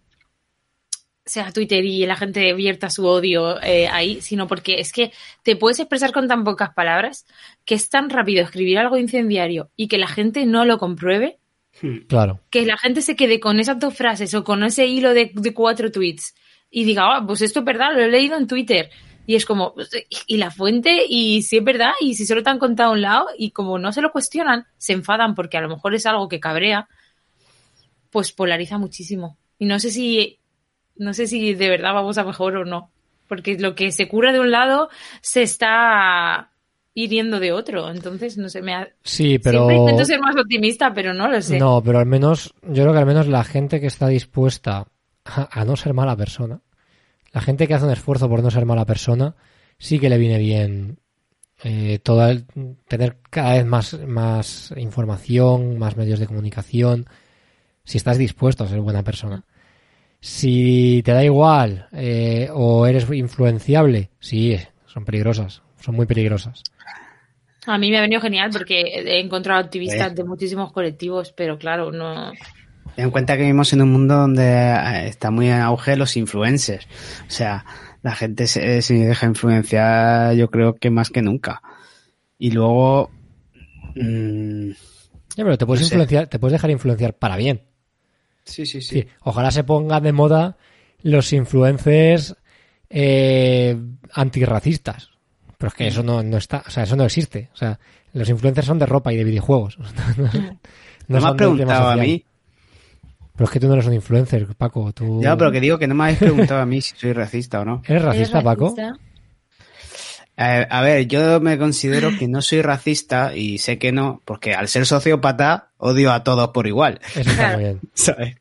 sea Twitter y la gente vierta su odio eh, ahí, sino porque es que te puedes expresar con tan pocas palabras que es tan rápido escribir algo incendiario y que la gente no lo compruebe. Hmm. Claro. Que la gente se quede con esas dos frases o con ese hilo de, de cuatro tweets y diga, ah, pues esto es verdad, lo he leído en Twitter. Y es como, pues, y la fuente, y si es verdad, y si solo te han contado un lado, y como no se lo cuestionan, se enfadan porque a lo mejor es algo que cabrea, pues polariza muchísimo. Y no sé si, no sé si de verdad vamos a mejor o no. Porque lo que se cura de un lado se está hiriendo de otro. Entonces, no sé, me ha... Sí, pero... Siempre intento ser más optimista, pero no lo sé. No, pero al menos, yo creo que al menos la gente que está dispuesta a, no ser mala persona. La gente que hace un esfuerzo por no ser mala persona, sí que le viene bien eh, tener cada vez más, más información, más medios de comunicación, si estás dispuesto a ser buena persona. Si te da igual eh, o eres influenciable, sí, son peligrosas, son muy peligrosas. A mí me ha venido genial porque he encontrado activistas de muchísimos colectivos, pero claro, no, Ten en cuenta que vivimos en un mundo donde eh, está muy en auge los influencers. O sea, la gente se, deja influenciar, yo creo que más que nunca. Y luego. Mmm, pero te puedes influenciar, te puedes dejar influenciar para bien. Sí, sí, sí. ojalá se pongan de moda los influencers eh, antirracistas. Pero es que eso no, no está, o sea, eso no existe. O sea, los influencers son de ropa y de videojuegos. no, me has preguntado a mí pero es que tú no eres un influencer, Paco. Tú... Ya, pero que digo que no me habéis preguntado a mí si soy racista o no. ¿Eres racista, Paco? Eh, a ver, yo me considero que no soy racista y sé que no, porque al ser sociópata odio a todos por igual. Eso está muy bien. ¿Sabes?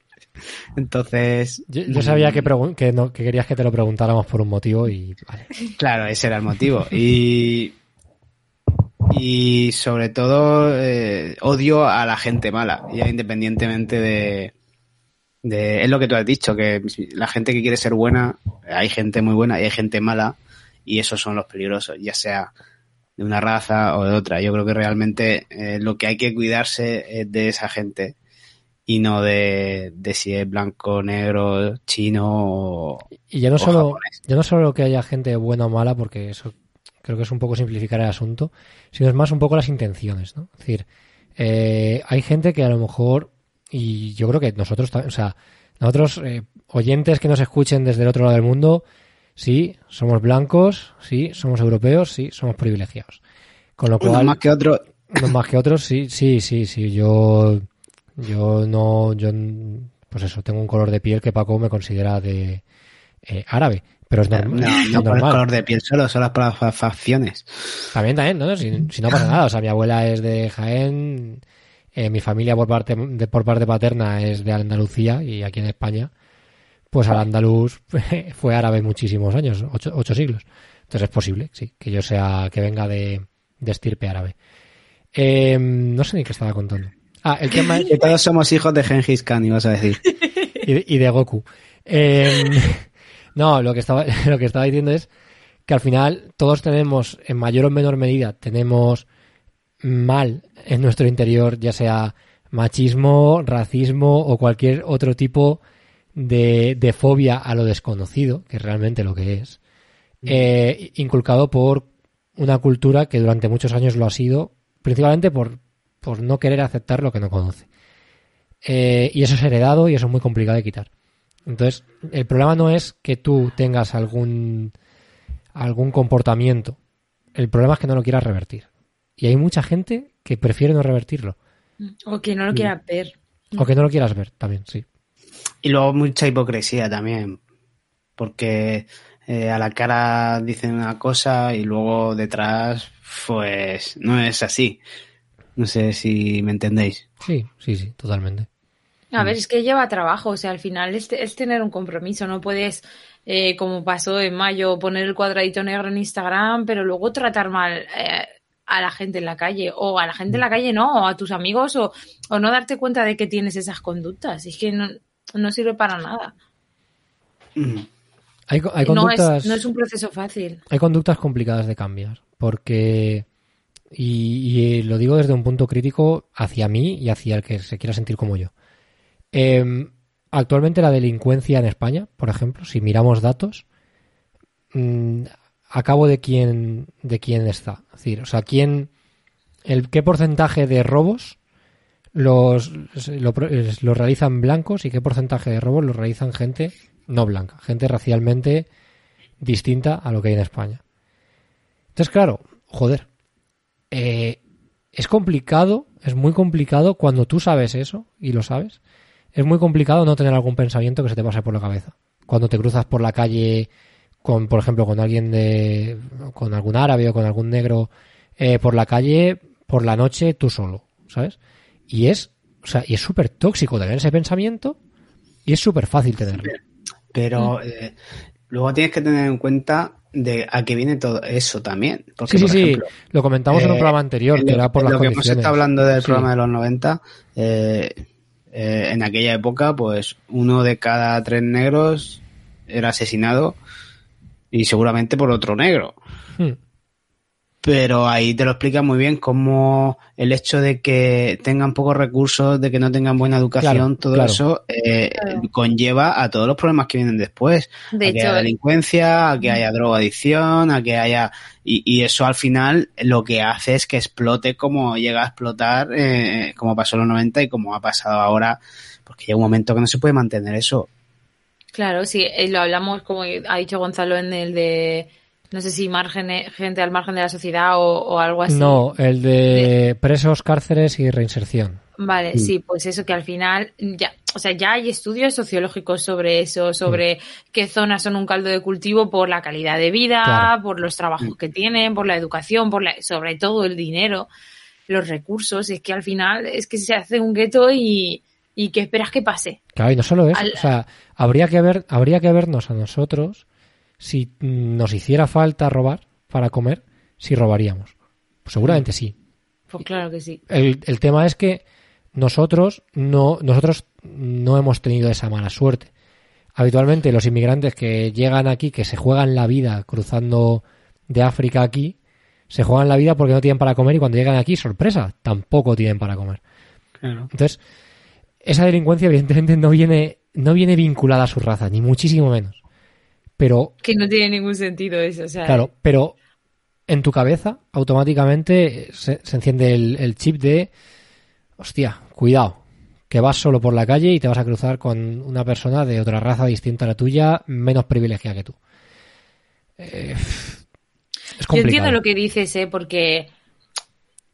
Entonces. Yo, sabía que, que, no, que, querías que te lo preguntáramos por un motivo y. Vale. Claro, ese era el motivo. Y. Y sobre todo eh, odio a la gente mala, ya independientemente de, es lo que tú has dicho, que la gente que quiere ser buena, hay gente muy buena y hay gente mala, y esos son los peligrosos, ya sea de una raza o de otra. Yo creo que realmente eh, lo que hay que cuidarse es de esa gente y no de, si es blanco, negro, chino o Y ya no solo ya no solo que haya gente buena o mala, porque eso creo que es un poco simplificar el asunto, sino es más un poco las intenciones, ¿no? Es decir, eh, hay gente que a lo mejor y yo creo que nosotros, o sea, nosotros, eh, oyentes que nos escuchen desde el otro lado del mundo, sí, somos blancos, sí, somos europeos, sí, somos privilegiados. Con lo cual. más que otros. No más que otros, sí, sí, sí, sí. Yo, yo no, yo, pues eso, tengo un color de piel que Paco me considera de eh, árabe. Pero es normal. No, no por el color de piel solo, son las facciones. También, también, ¿no? Si, si, no pasa nada. O sea, mi abuela es de Jaén, eh, mi familia por parte, de, por parte paterna es de Andalucía y aquí en España, pues al andaluz fue árabe muchísimos años, ocho, siglos. Entonces es posible, sí, que yo sea, que venga de, estirpe árabe. Em, no sé ni qué estaba contando. Ah, el tema Que todos somos hijos de Gengis Khan, ibas a decir. y, de Goku. Em, no, lo que estaba, lo que estaba diciendo es que al final todos tenemos, en mayor o menor medida, tenemos mal en nuestro interior, ya sea machismo, racismo o cualquier otro tipo de, de fobia a lo desconocido, que es realmente lo que es, mm. eh, inculcado por una cultura que durante muchos años lo ha sido, principalmente por, por no querer aceptar lo que no conoce. Eh, y eso es heredado y eso es muy complicado de quitar. Entonces, el problema no es que tú tengas algún, algún comportamiento. El problema es que no lo quieras revertir. Y hay mucha gente que prefiere no revertirlo. O que no lo quiera ver. O que no lo quieras ver también, sí. Y luego mucha hipocresía también. Porque eh, a la cara dicen una cosa y luego detrás, pues no es así. No sé si me entendéis. Sí, sí, sí, totalmente. A ver, es que lleva trabajo, o sea, al final es, es tener un compromiso, no puedes, eh, como pasó en mayo, poner el cuadradito negro en Instagram, pero luego tratar mal eh, a la gente en la calle, o a la gente en la calle no, o a tus amigos, o, o no darte cuenta de que tienes esas conductas, es que no, no sirve para nada. Mm. Hay, No conductas, es, no es un proceso fácil. hay conductas complicadas de cambiar. Porque, y, y, eh, lo digo desde un punto crítico hacia mí y hacia el que se quiera sentir como yo. Em, actualmente la delincuencia en España, por ejemplo, si miramos datos, mm, a cabo de quién, de quién está. Es decir, o sea, quién, el, qué porcentaje de robos los, lo, los realizan blancos y qué porcentaje de robos los realizan gente no blanca, gente racialmente distinta a lo que hay en España. Entonces, claro, joder, eh, es complicado, es muy complicado cuando tú sabes eso y lo sabes. Es muy complicado no tener algún pensamiento que se te pase por la cabeza. Cuando te cruzas por la calle con, por ejemplo, con alguien de, con algún árabe o con algún negro eh, por la calle por la noche tú solo, ¿sabes? Y es, o sea, y es súper tóxico tener ese pensamiento y es súper fácil tenerlo. Pero eh, luego tienes que tener en cuenta de a qué viene todo eso también. Porque, sí, sí, por sí, ejemplo, lo comentamos en un eh, programa anterior, que era por las lo que hemos estado hablando del Sí. programa de los 90, eh, eh, en aquella época, pues uno de cada tres negros era asesinado y seguramente por otro negro. Hmm. Pero ahí te lo explica muy bien cómo el hecho de que tengan pocos recursos, de que no tengan buena educación, Claro, todo claro. eso eh, Claro. conlleva a todos los problemas que vienen después. De a que hecho, haya delincuencia, a que haya drogadicción, a que haya... Y, y eso al final lo que hace es que explote como llega a explotar, eh, como pasó en los 90 y como ha pasado ahora, porque llega un momento que no se puede mantener eso. Claro, sí, eh, lo hablamos, como ha dicho Gonzalo, en el de, no sé si margen, gente al margen de la sociedad o, o algo así. No, el de presos, cárceles y reinserción. Vale, sí, pues eso que al final ya, o sea, ya hay estudios sociológicos sobre eso, sobre qué zonas son un caldo de cultivo por la calidad de vida, Claro. por los trabajos que tienen, por la educación, por la, sobre todo el dinero, los recursos. Es que al final es que se hace un gueto y, y ¿qué esperas que pase? Claro, y no solo eso. Al- O sea, habría que ver, habría que vernos a nosotros si nos hiciera falta robar para comer, si robaríamos. Pues seguramente sí. Pues claro que sí. El, el tema es que nosotros no, nosotros no hemos tenido esa mala suerte. Habitualmente los inmigrantes que llegan aquí, que se juegan la vida cruzando de África aquí, se juegan la vida porque no tienen para comer y cuando llegan aquí, sorpresa, tampoco tienen para comer. Claro. Entonces, esa delincuencia evidentemente no viene, no viene vinculada a su raza, ni muchísimo menos. Pero, Que no tiene ningún sentido eso, o sea, claro, pero en tu cabeza automáticamente se, se enciende el, el chip de, hostia, cuidado, que vas solo por la calle y te vas a cruzar con una persona de otra raza distinta a la tuya, menos privilegiada que tú. Eh, es Yo complicado. entiendo lo que dices, ¿eh? Porque,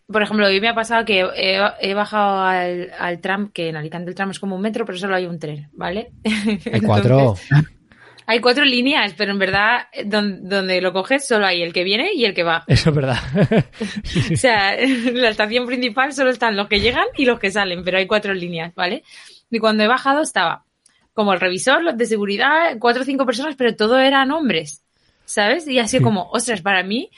por ejemplo, hoy me ha pasado que he, he bajado al, al tram, que en Alicante el tram es como un metro, pero solo hay un tren, ¿vale? Hay cuatro. Hay cuatro líneas, pero en verdad, don- donde lo coges solo hay el que viene y el que va. Eso es verdad. O sea, en la estación principal solo están los que llegan y los que salen, pero hay cuatro líneas, ¿vale? Y cuando he bajado estaba como el revisor, los de seguridad, cuatro o cinco personas, pero todo eran hombres, ¿sabes? Y así Sí. como, ostras, para mí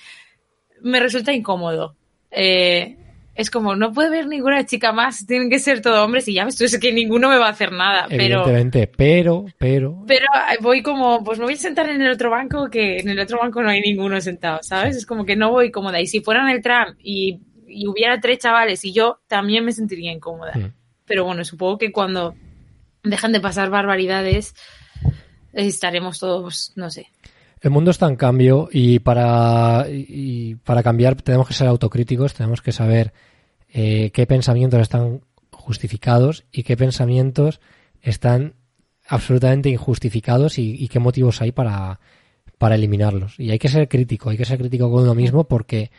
me resulta incómodo. Eh, es como, no puede haber ninguna chica más, tienen que ser todos hombres y ya ves tú, es que ninguno me va a hacer nada, pero... Evidentemente, pero, pero, Pero voy como, pues me voy a sentar en el otro banco, que en el otro banco no hay ninguno sentado, ¿sabes? Es como que no voy cómoda. Y si fuera en el tram y, y hubiera tres chavales y yo, también me sentiría incómoda. Mm. Pero bueno, supongo que cuando dejan de pasar barbaridades, estaremos todos, no sé. El mundo está en cambio y para, y para cambiar tenemos que ser autocríticos, tenemos que saber eh, qué pensamientos están justificados y qué pensamientos están absolutamente injustificados y, qué motivos hay para, para eliminarlos. Y hay que ser crítico, hay que ser crítico con uno mismo porque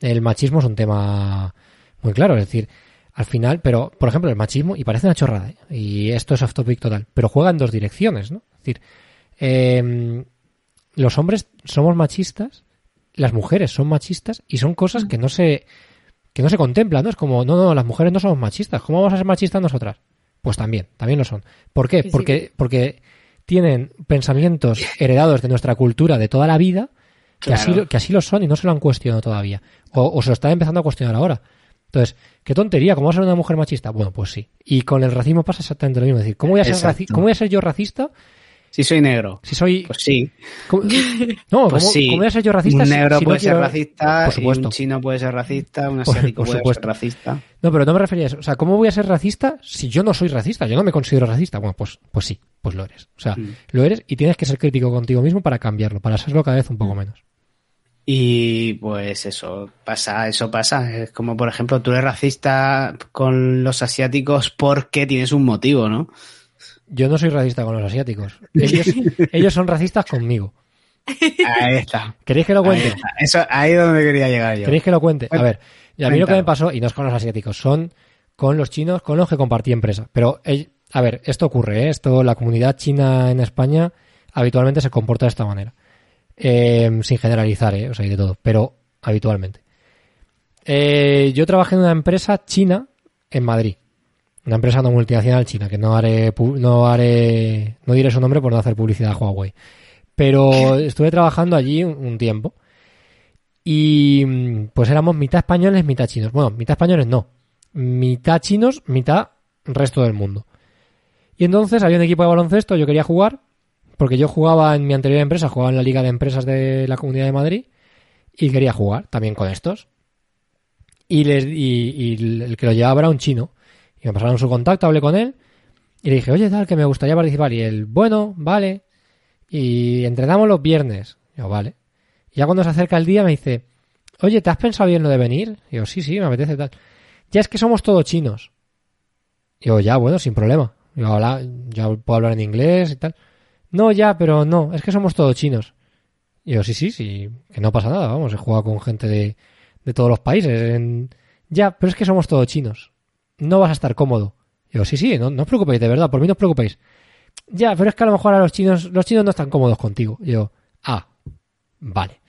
el machismo es un tema muy claro, es decir, al final, pero por ejemplo el machismo, y parece una chorrada, ¿eh? y esto es off topic total, pero juega en dos direcciones, ¿no? Es decir, eh, los hombres somos machistas, las mujeres son machistas y son cosas que no se que no se contemplan, ¿no? Es como, no, no, las mujeres no somos machistas, ¿cómo vamos a ser machistas nosotras? Pues también, también lo son. ¿Por qué? Sí, sí. Porque, porque tienen pensamientos heredados de nuestra cultura de toda la vida que, así, Claro. que así lo son y no se lo han cuestionado todavía. O, o se lo están empezando a cuestionar ahora. Entonces, qué tontería, ¿cómo va a ser una mujer machista? Bueno, pues sí. Y con el racismo pasa exactamente lo mismo. Es decir, ¿cómo voy a ser, raci- ¿cómo voy a ser yo racista Si soy negro, si soy... pues sí. ¿cómo- no, Pues ¿cómo, sí. cómo voy a ser yo racista un si- negro si no puede ser quiero- racista, Por y supuesto. un chino puede ser racista, un asiático puede ser racista. No, pero no me refería a eso. O sea, ¿cómo voy a ser racista si yo no soy racista? Yo no me considero racista. Bueno, pues, pues sí, pues lo eres. O sea, Mm. lo eres y tienes que ser crítico contigo mismo para cambiarlo, para serlo cada vez un Mm. poco menos. Y pues eso pasa, eso pasa. Es como, por ejemplo, tú eres racista con los asiáticos porque tienes un motivo, ¿no? Yo no soy racista con los asiáticos. Ellos, ellos son racistas conmigo. Ahí está. ¿Queréis que lo Ahí, cuente? está. Eso, ahí es donde quería llegar yo. ¿Queréis que lo cuente? A ver, y a mí lo que me pasó, y no es con los asiáticos, son con los chinos con los que compartí empresa. Pero, ell- a ver, esto ocurre, ¿eh? Esto, la comunidad china en España habitualmente se comporta de esta manera. Eh, sin generalizar, ¿eh? O sea, hay de todo, pero habitualmente. Eh, yo trabajé en una empresa china en Madrid. Una empresa no multinacional china, que no haré, no haré, no diré su nombre por no hacer publicidad a Huawei. Pero estuve trabajando allí un, tiempo. Y mm, pues éramos mitad españoles, mitad chinos. Bueno, mitad españoles no. Mitad chinos, mitad resto del mundo. Y entonces había un equipo de baloncesto, yo quería jugar, porque yo jugaba en mi anterior empresa, jugaba en la Liga de Empresas de la Comunidad de Madrid, y quería jugar también con estos. Y, les, y, y el que lo llevaba era un chino. Y me pasaron su contacto, hablé con él, y le dije, oye, tal, que me gustaría participar. Y él, bueno, vale. Y entrenamos los viernes. Yo, vale. Y ya cuando se acerca el día me dice, oye, ¿te has pensado bien lo de venir? Y yo, sí, sí, me apetece tal. Ya es que somos todos chinos. Y yo, ya, bueno, sin problema. Yo, habla, ya puedo hablar en inglés y tal. No, ya, pero no, es que somos todos chinos. Y yo, sí, sí, sí, que no pasa nada, vamos, he jugado con gente de, de todos los países. en- Ya, pero es que somos todos chinos. No vas a estar cómodo. Yo, sí, sí, no, no os preocupéis, de verdad, por mí no os preocupéis. Ya, pero es que a lo mejor a los chinos, los chinos no están cómodos contigo. Yo, ah, vale.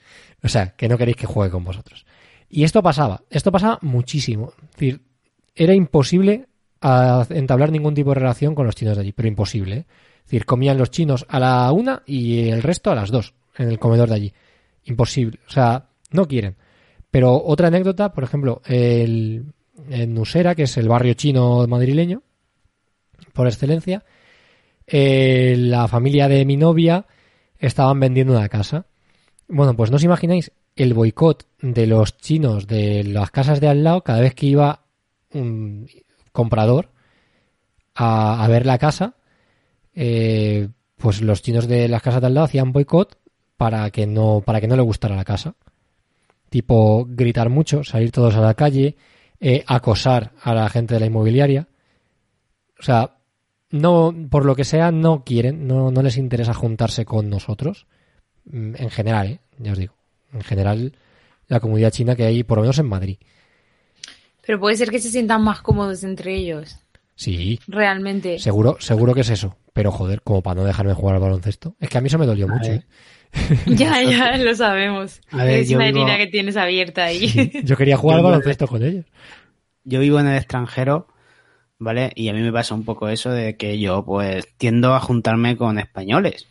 O sea, que no queréis que juegue con vosotros. Y esto pasaba, esto pasaba muchísimo. Es decir, era imposible a- entablar ningún tipo de relación con los chinos de allí, pero imposible. ¿eh? Es decir, comían los chinos a la una y el resto a las dos en el comedor de allí. Imposible. O sea, no quieren. Pero otra anécdota, por ejemplo, el, en Usera, que es el barrio chino madrileño, por excelencia, eh, la familia de mi novia estaban vendiendo una casa. Bueno, pues no os imagináis el boicot de los chinos de las casas de al lado cada vez que iba un comprador a, ver la casa. eh, pues los chinos de las casas de al lado hacían boicot para que no para que no le gustara la casa. Tipo gritar mucho, salir todos a la calle, eh, acosar a la gente de la inmobiliaria. O sea, no, por lo que sea, no quieren, no, no les interesa juntarse con nosotros. Mm, En general, ¿eh? ya os digo. En general, la comunidad china que hay, por lo menos en Madrid. Pero puede ser que se sientan más cómodos entre ellos, Sí, realmente. seguro, seguro que es eso. Pero joder, como para no dejarme jugar al baloncesto. Es que a mí eso me dolió mucho. ¿eh? Ya, ya lo sabemos. A ver, es yo una vivo- herida que tienes abierta ahí. Yo quería jugar al baloncesto con ellos. Yo vivo en el extranjero, ¿vale? Y a mí me pasa un poco eso de que yo, pues, tiendo a juntarme con españoles.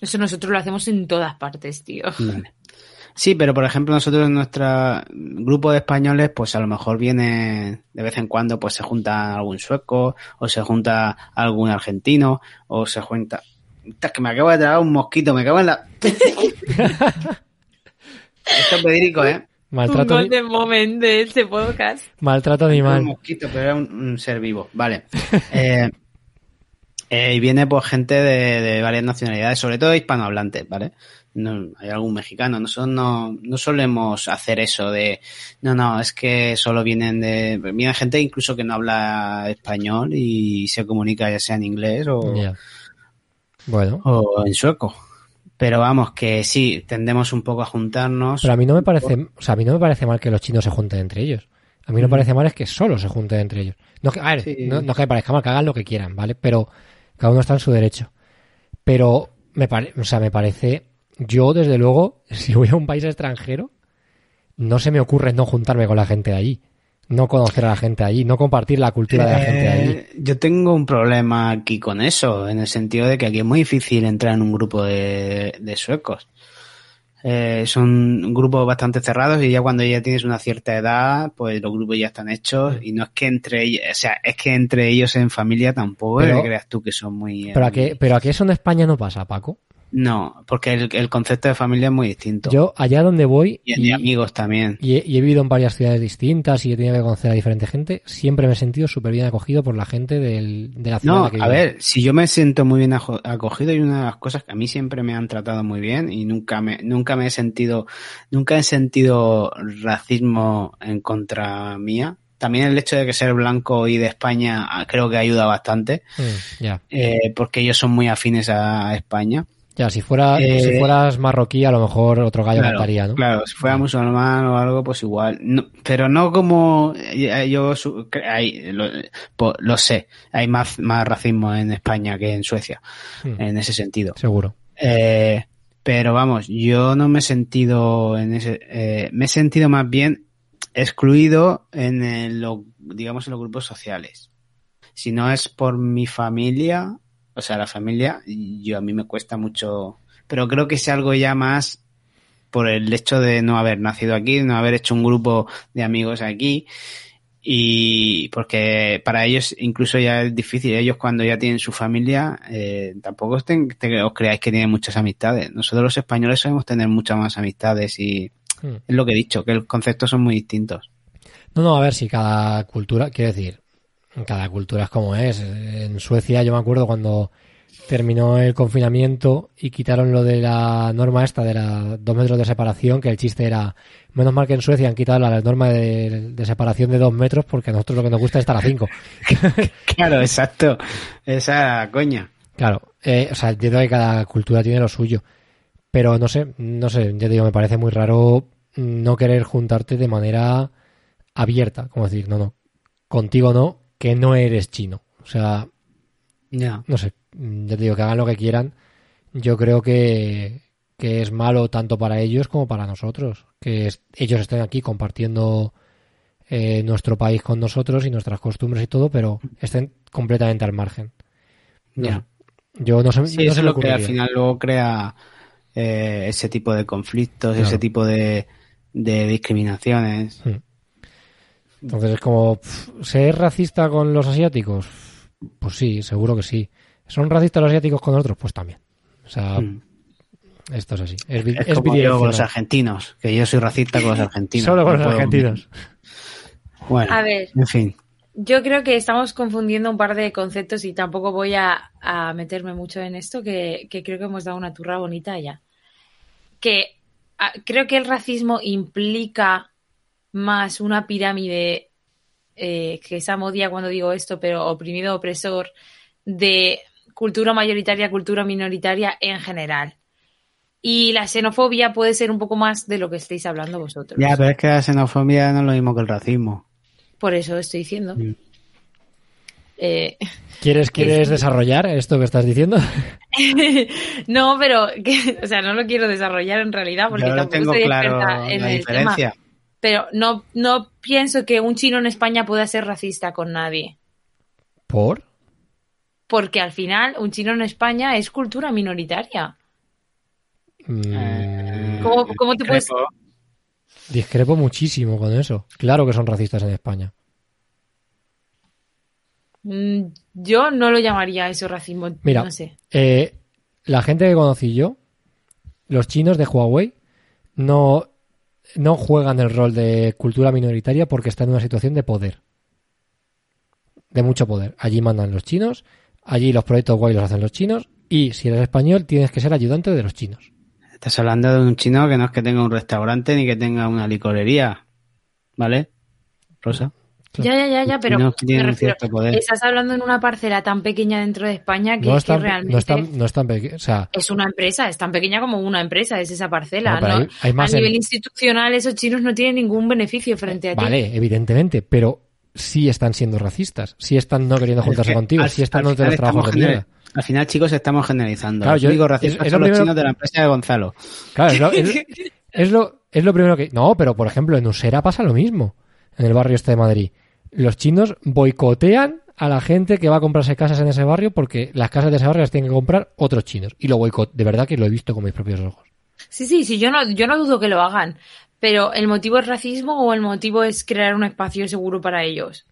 Eso nosotros lo hacemos en todas partes, tío. Vale. Sí, pero por ejemplo nosotros en nuestro grupo de españoles, pues a lo mejor viene de vez en cuando, pues se junta algún sueco, o se junta algún argentino, o se junta... Que me acabo de tragar un mosquito, me cago en la... Esto es verídico, ¿eh? Maltrato, Un golden moment de este podcast. maltrato Un animal. mosquito, pero era un, un ser vivo. Vale. Eh, Eh, y viene pues gente de, de varias nacionalidades, sobre todo hispanohablantes, ¿vale? No, hay algún mexicano. Nosotros no, no solemos hacer eso de, no, no, es que solo vienen de, viene gente incluso que no habla español y se comunica ya sea en inglés o. Bueno, o en sueco. Pero vamos, que sí, tendemos un poco a juntarnos. pero a mí no me parece, o sea, a mí no me parece mal que los chinos se junten entre ellos. A mí no me parece mal es que solo se junten entre ellos. No, a ver, Sí. no, no que me parezca mal, que hagan lo que quieran, ¿vale? Pero cada uno está en su derecho. Pero me pare, o sea, me parece, yo desde luego, si voy a un país extranjero, no se me ocurre no juntarme con la gente de allí, no conocer a la gente allí, no compartir la cultura de la gente de allí. Eh, Yo tengo un problema aquí con eso, en el sentido de que aquí es muy difícil entrar en un grupo de, de suecos. Eh, son grupos bastante cerrados y ya cuando ya tienes una cierta edad, pues los grupos ya están hechos y no es que entre ellos, o sea, es que entre ellos en familia tampoco Pero- creas tú que son muy... Pero a que, pero a que eso en España no pasa, Paco. No, porque el, el concepto de familia es muy distinto. Yo allá donde voy y, y amigos también. y he, y he vivido en varias ciudades distintas y he tenido que conocer a diferente gente, siempre me he sentido súper bien acogido por la gente del- de la ciudad en No, la que a ver, si yo me siento muy bien acogido y una de las cosas que a mí siempre me han tratado muy bien y nunca me, nunca me he sentido, nunca he sentido racismo en contra mía. También el hecho de que ser blanco y de España ah, creo que ayuda bastante, Mm, eh, porque ellos son muy afines a España. Ya, si fuera, Eh, si fueras marroquí, a lo mejor otro gallo Claro, cantaría, ¿no? Claro, si fuera musulmán o algo, pues igual. No, pero no como eh, yo su- cre- hay, lo, sé, hay más, más racismo en España que en Suecia, Mm, en ese sentido. seguro. Eh, pero vamos, yo no me he sentido en ese, eh, me he sentido más bien excluido en el, lo- digamos en los grupos sociales. Si no es por mi familia, o sea, la familia, yo a mí me cuesta mucho, pero creo que es algo ya más por el hecho de no haber nacido aquí, no haber hecho un grupo de amigos aquí y porque para ellos incluso ya es difícil. Ellos cuando ya tienen su familia, eh, tampoco os, ten- te- os creáis que tienen muchas amistades. Nosotros los españoles sabemos tener muchas más amistades y Mm. es lo que he dicho, que los conceptos son muy distintos. No, no, a ver si cada cultura, quiero decir, cada cultura es como es. En Suecia yo me acuerdo cuando terminó el confinamiento y quitaron lo de la norma esta de la dos metros de separación, que el chiste era, menos mal que en Suecia han quitado la norma de, de separación de dos metros porque a nosotros lo que nos gusta es estar a cinco. Claro, exacto. Esa coña. Claro, eh, o sea, entiendo que cada cultura tiene lo suyo. Pero no sé, no sé, ya te digo, me parece muy raro no querer juntarte de manera abierta, como decir, no, no, contigo no, que no eres chino. O sea, no sé, ya te digo, que hagan lo que quieran. Yo creo que, que es malo tanto para ellos como para nosotros. Que es- ellos estén aquí compartiendo eh, nuestro país con nosotros y nuestras costumbres y todo, pero estén completamente al margen. Ya. Yo no sé, Sí, no eso es lo que al final luego crea eh, ese tipo de conflictos, Claro. ese tipo de, de discriminaciones. Entonces es como, ¿ser racista con los asiáticos? Pues sí, seguro que sí. ¿Son racistas los asiáticos con otros? Pues también. O sea, Mm. esto es así. Es, Es, es como yo con los argentinos, que yo soy racista con los argentinos. Solo con No los puedo- argentinos. Bueno, A ver, en fin. yo creo que estamos confundiendo un par de conceptos y tampoco voy a, a meterme mucho en esto, que, que creo que hemos dado una turra bonita ya. Que creo que el racismo implica más una pirámide, eh, que esa modia cuando digo esto, pero oprimido, opresor, de cultura mayoritaria, cultura minoritaria en general. Y la xenofobia puede ser un poco más de lo que estáis hablando vosotros. Ya, pero es que la xenofobia no es lo mismo que el racismo. Por eso estoy diciendo. Mm. Eh, ¿Quieres, ¿Quieres desarrollar esto que estás diciendo? no, pero que, o sea, no lo quiero desarrollar en realidad porque Yo lo tampoco tengo estoy claro experta en la el diferencia. tema. Pero no, no pienso que un chino en España pueda ser racista con nadie. ¿Por? Porque al final un chino en España es cultura minoritaria. Mm, ¿Cómo- cómo te puedes- discrepo. muchísimo con eso. Claro que son racistas en España. Mm, Yo no lo llamaría eso racismo. Mira, no sé. eh, la gente que conocí yo, los chinos de Huawei, no, no juegan el rol de cultura minoritaria porque están en una situación de poder. De mucho poder. Allí mandan los chinos, allí los proyectos guay los hacen los chinos y si eres español tienes que ser ayudante de los chinos. Estás hablando de un chino que no es que tenga un restaurante ni que tenga una licorería. ¿Vale? Rosa. Ya, ya, ya, ya, pero me refiero, poder. estás hablando en una parcela tan pequeña dentro de España que, No es que tan, realmente no es tan, no es tan peque- o sea, es una empresa, es tan pequeña como una empresa, es esa parcela. No, ¿no? hay- hay más a en- nivel institucional, esos chinos no tienen ningún beneficio frente a ti. vale, evidentemente, pero sí están siendo racistas, sí están no queriendo juntarse Es que contigo, al- sí están de estamos mierda. gener- Al final, chicos, estamos generalizando. Claro, los yo- es- racistas es son lo los primero- chinos de la empresa de Gonzalo. Claro, es lo, es- es lo- es lo primero que... No, pero por ejemplo, en Usera pasa lo mismo, en el barrio este de Madrid. Los chinos boicotean a la gente que va a comprarse casas en ese barrio porque las casas de ese barrio las tienen que comprar otros chinos. Y lo boicot, de verdad que lo he visto con mis propios ojos. Sí, sí, sí, yo no, yo no dudo que lo hagan. Pero ¿el motivo es racismo o el motivo es crear un espacio seguro para ellos?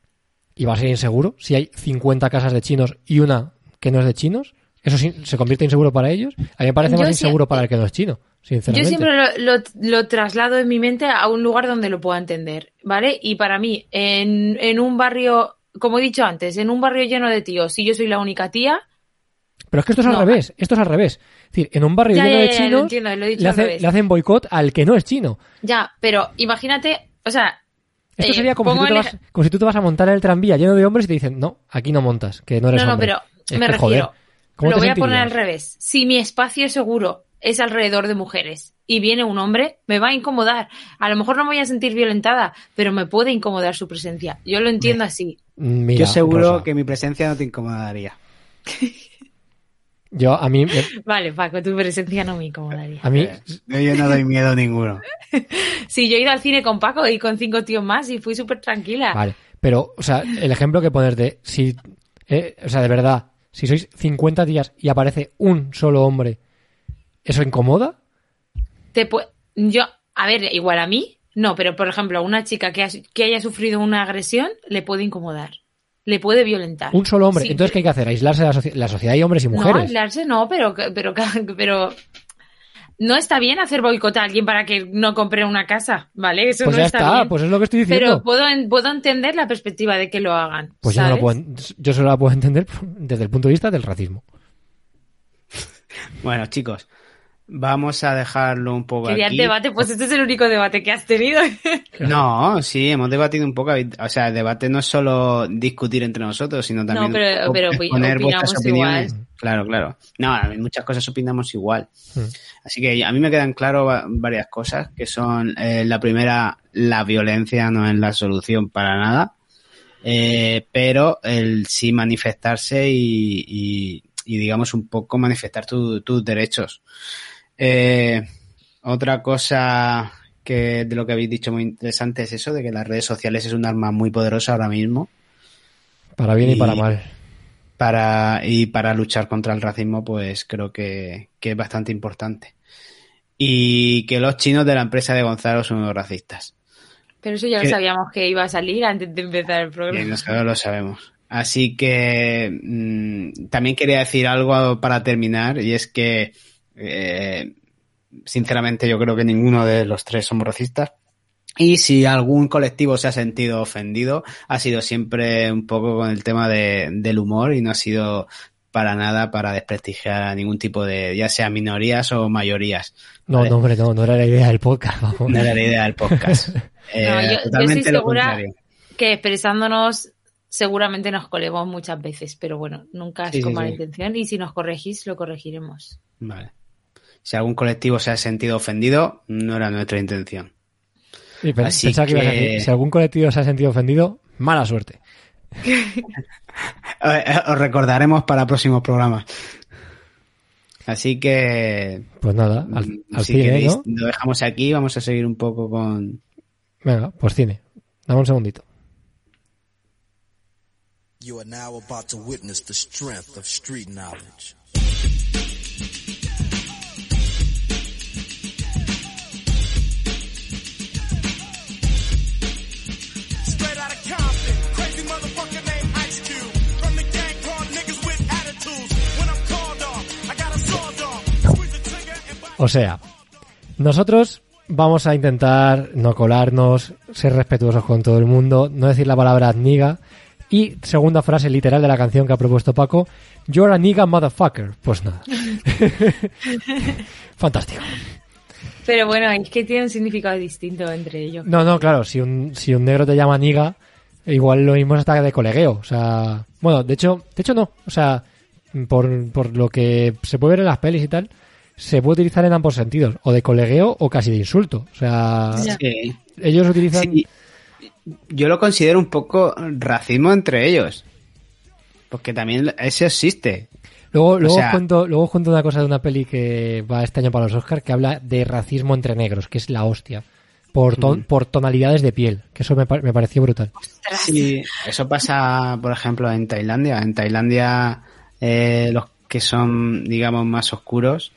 ¿Y va a ser inseguro si hay 50 casas de chinos y una que no es de chinos? ¿Eso sí- se convierte en inseguro para ellos? A mí me parece Yo más inseguro para el que no es chino, Yo sinceramente. siempre lo, lo- lo traslado en mi mente a un lugar donde lo pueda entender, ¿vale? Y para mí, en, en un barrio, como he dicho antes, en un barrio lleno de tíos, si yo soy la única tía, Pero es que esto es al No. revés, esto es al revés. Es decir, en un barrio Ya, lleno de ya, lo chinos entiendo, lo le, hace- hacen boicot al que no es chino. ya, pero imagínate, o sea... Esto eh, sería como si, tú te vas, como si tú te vas a montar en el tranvía lleno de hombres y te dicen, no, aquí no montas, que no eres No, no, hombre. pero Es me que, refiero, joder, ¿cómo lo voy a poner al revés. Si mi espacio seguro es alrededor de mujeres y viene un hombre, me va a incomodar. A lo mejor no me voy a sentir violentada, pero me puede incomodar su presencia. Yo lo entiendo así. Mira, Yo seguro Rosa, que mi presencia no te incomodaría. Yo, a mí, me- Vale, Paco, tu presencia no me incomodaría. a mí, Eh, Yo no doy miedo ninguno. Sí, yo he ido al cine con Paco y con cinco tíos más y fui súper tranquila. Vale, pero, o sea, el ejemplo que pones de si, eh, o sea, de verdad, si sois 50 días y aparece un solo hombre, ¿eso incomoda? Te yo, a ver, igual a mí, no, pero por ejemplo, a una chica que, ha- que haya sufrido una agresión le puede incomodar, le puede violentar. Un solo hombre. Sí, Entonces, ¿qué hay que hacer? Aislarse de la, soci- la sociedad hay hombres y No, mujeres. aislarse no, pero, pero, pero no está bien hacer boicot a alguien para que no compre una casa, ¿vale? Eso pues no ya está, está, bien. pues es lo que estoy diciendo. pero puedo, puedo entender la perspectiva de que lo hagan. Pues yo, no puedo, yo solo la puedo entender desde el punto de vista del racismo. Bueno, chicos, vamos a dejarlo un poco Quería aquí. debate, pues este es el único debate que has tenido. No, sí, hemos debatido un poco. O sea, el debate no es solo discutir entre nosotros, sino también No, pero- pero exponer vuestras opinamos opiniones. igual. Claro, claro. No, en muchas cosas opinamos igual. Mm. Así que a mí me quedan claro va- varias cosas, que son eh, la primera, la violencia no es la solución para nada, eh, pero el sí manifestarse y, y- y, digamos un poco manifestar tu- tus derechos. Eh, otra cosa que de lo que habéis dicho muy interesante es eso, de que las redes sociales es un arma muy poderosa ahora mismo Para bien y, Y- para mal. para y para luchar contra el racismo pues creo que, que es bastante importante y que los chinos de la empresa de Gonzalo son unos racistas Pero eso ya lo Que- sabíamos que iba a salir antes de empezar el programa. nosotros lo sabemos así que mm, también quería decir algo para terminar y es que eh, sinceramente yo creo que ninguno de los tres somos racistas y si algún colectivo se ha sentido ofendido, ha sido siempre un poco con el tema de, del humor y no ha sido para nada para desprestigiar a ningún tipo de, ya sea minorías o mayorías. No, Vale. no, hombre, no, no era la idea del podcast. vamos. No era la idea del podcast. Eh, No, yo- yo totalmente estoy lo segura- contrario. Que expresándonos seguramente nos colemos muchas veces, pero bueno, nunca es Sí, sí, con mala sí. intención y si nos corregís, lo corregiremos. Vale. Si algún colectivo se ha sentido ofendido, no era nuestra intención. Sí, Así que a que- decir, si algún colectivo se ha sentido ofendido, mala suerte. Os recordaremos para próximos programas. Así que Pues nada, al, Mm, al si cine, queréis, ¿no? lo dejamos aquí. Vamos a seguir un poco con. Venga, pues cine. Dame un segundito. You are now about to witness the strength of street knowledge. O sea, nosotros vamos a intentar no colarnos, ser respetuosos con todo el mundo, no decir la palabra niga, Y segunda frase literal de la canción que ha propuesto Paco, You're a nigga motherfucker. Pues nada. Fantástico. Pero bueno, es que tiene un significado distinto entre ellos. No, no, claro, si un, si un negro te llama niga, igual lo mismo es hasta de colegueo. O sea, bueno, de hecho, de hecho no. O sea, por, por lo que se puede ver en las pelis y tal, se puede utilizar en ambos sentidos, o de colegueo o casi de insulto. O sea. Sí. ellos utilizan... Sí. Yo lo considero un poco racismo entre ellos. Porque también eso existe. Luego, luego, sea- os cuento, luego os cuento una cosa de una peli que va este año para los Oscars que habla de racismo entre negros, que es la hostia. Por, ton- por tonalidades de piel, que eso me, me pareció brutal. Ostras. Sí, eso pasa, por ejemplo, en Tailandia. En Tailandia, eh, los que son, digamos, más oscuros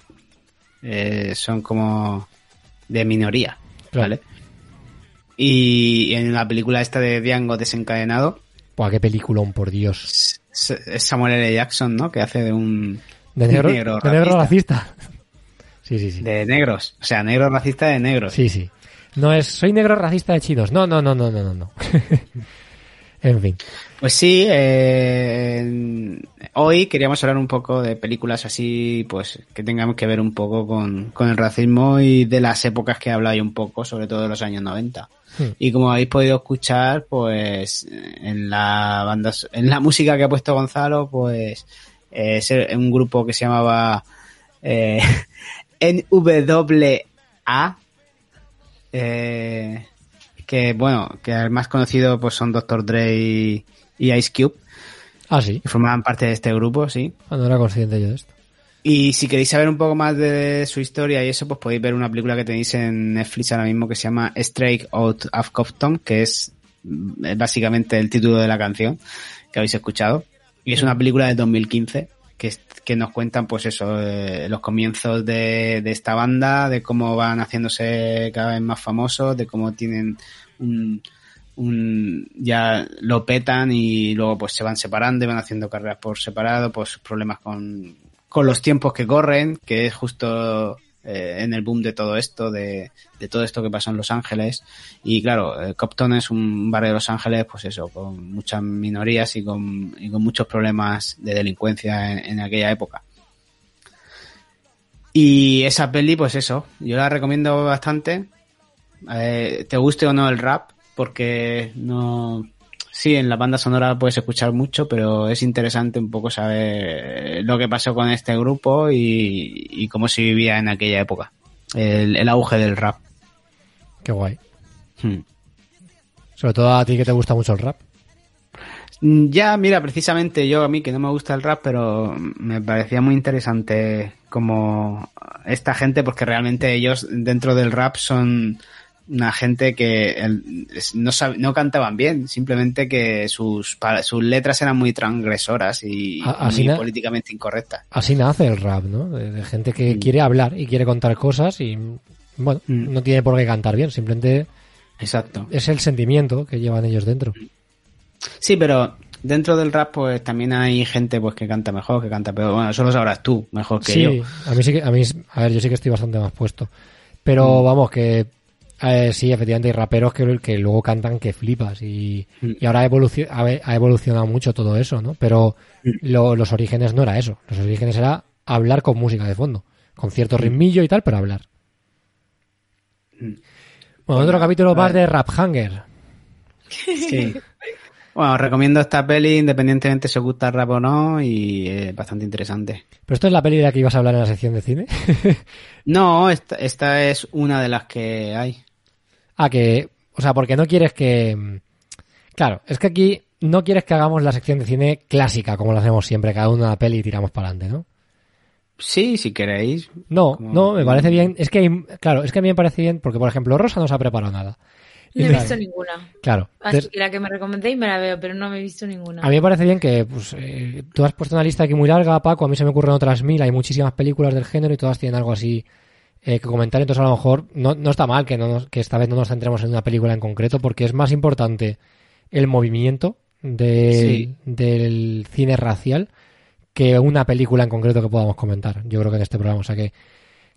eh, son como de minoría, Claro. ¿vale? Y en la película esta de Django desencadenado, Buah, qué peliculón, por Dios. es Samuel L. Jackson, ¿no? Que hace de un De negro, negro de negro racista. Sí, sí, sí. de negros, o sea, negro racista de negros. Sí, sí. No es, soy negro racista de chinos. No, no, no, no, no, no. en fin. Pues sí, eh, hoy queríamos hablar un poco de películas así, pues que tengamos que ver un poco con, con el racismo y de las épocas que he hablado yo un poco, sobre todo de los años 90. Hmm. Y como habéis podido escuchar, pues en la banda, en la música que ha puesto Gonzalo, pues es un grupo que se llamaba eh, NWA, eh, que bueno, que el más conocido pues son Dr. Dre y, y Ice Cube, Ah, sí. que formaban parte de este grupo, sí. Ah, no era consciente yo de esto. Y si queréis saber un poco más de su historia y eso, pues podéis ver una película que tenéis en Netflix ahora mismo que se llama Straight Out of Compton, que es mm, básicamente el título de la canción que habéis escuchado. Y es una película de 2015 que, que nos cuentan, pues eso, eh, los comienzos de, de esta banda, de cómo van haciéndose cada vez más famosos, de cómo tienen un, un ya lo petan y luego pues se van separando y van haciendo carreras por separado, pues problemas con, con los tiempos que corren, que es justo eh, en el boom de todo esto, de, todo esto que pasó en Los Ángeles. Y claro, eh, Compton es un barrio de Los Ángeles, pues eso, con muchas minorías y con, muchos problemas de delincuencia en, en aquella época. Y esa peli, pues eso, yo la recomiendo bastante. Eh, te guste o no el rap, porque no. Sí, en la banda sonora puedes escuchar mucho, pero es interesante un poco saber lo que pasó con este grupo y, y cómo se vivía en aquella época. El, el auge del rap. Qué guay. Hmm. Sobre todo a ti que te gusta mucho el rap. Mm, Ya, mira, precisamente yo a mí que no me gusta el rap, pero me parecía muy interesante como esta gente, porque realmente ellos dentro del rap son una gente que no, no cantaban bien, simplemente que sus, sus letras eran muy transgresoras y así muy políticamente incorrectas. Así nace el rap, ¿no? De, gente que quiere hablar y quiere contar cosas y, bueno, Mm. no tiene por qué cantar bien, simplemente Exacto. es el sentimiento que llevan ellos dentro. Sí, pero dentro del rap pues también hay gente pues que canta mejor, que canta peor. Bueno, eso lo sabrás tú, mejor que sí, yo. a mí sí que, a mí, a ver, yo sí que estoy bastante más puesto. Pero Mm. vamos, que eh, sí, efectivamente hay raperos que, que luego cantan que flipas y, Mm. y ahora ha, evolucio- ha, ha evolucionado mucho todo eso, ¿no? Pero Mm. lo- los orígenes no era eso. Los orígenes era hablar con música de fondo, con cierto ritmillo y tal, pero hablar. Mm. Bueno, otro capítulo más de Rap Hanger. Sí. Bueno, os recomiendo esta peli independientemente si os gusta el rap o no y es bastante interesante. Pero esto es la peli de la que ibas a hablar en la sección de cine. No, esta, esta es una de las que hay. Ah, que, o sea, porque no quieres que... Claro, es que aquí no quieres que hagamos la sección de cine clásica, como lo hacemos siempre, cada uno una peli y tiramos para adelante, ¿no? Sí, si queréis. No, Como- no, me parece bien. Es que, hay- claro, es que a mí me parece bien porque, por ejemplo, Rosa no se ha preparado nada. No he claro, visto ninguna. Claro. Así entonces, que la que me recomendéis me la veo, pero no me he visto ninguna. a mí me parece bien que pues, eh, tú has puesto una lista aquí muy larga, Paco. A mí se me ocurren otras mil. Hay muchísimas películas del género y todas tienen algo así eh, que comentar. Entonces, a lo mejor no, no está mal que, no nos- que esta vez no nos centremos en una película en concreto porque es más importante el movimiento Sí. del cine racial que una película en concreto que podamos comentar. Yo creo que en este programa, o sea que,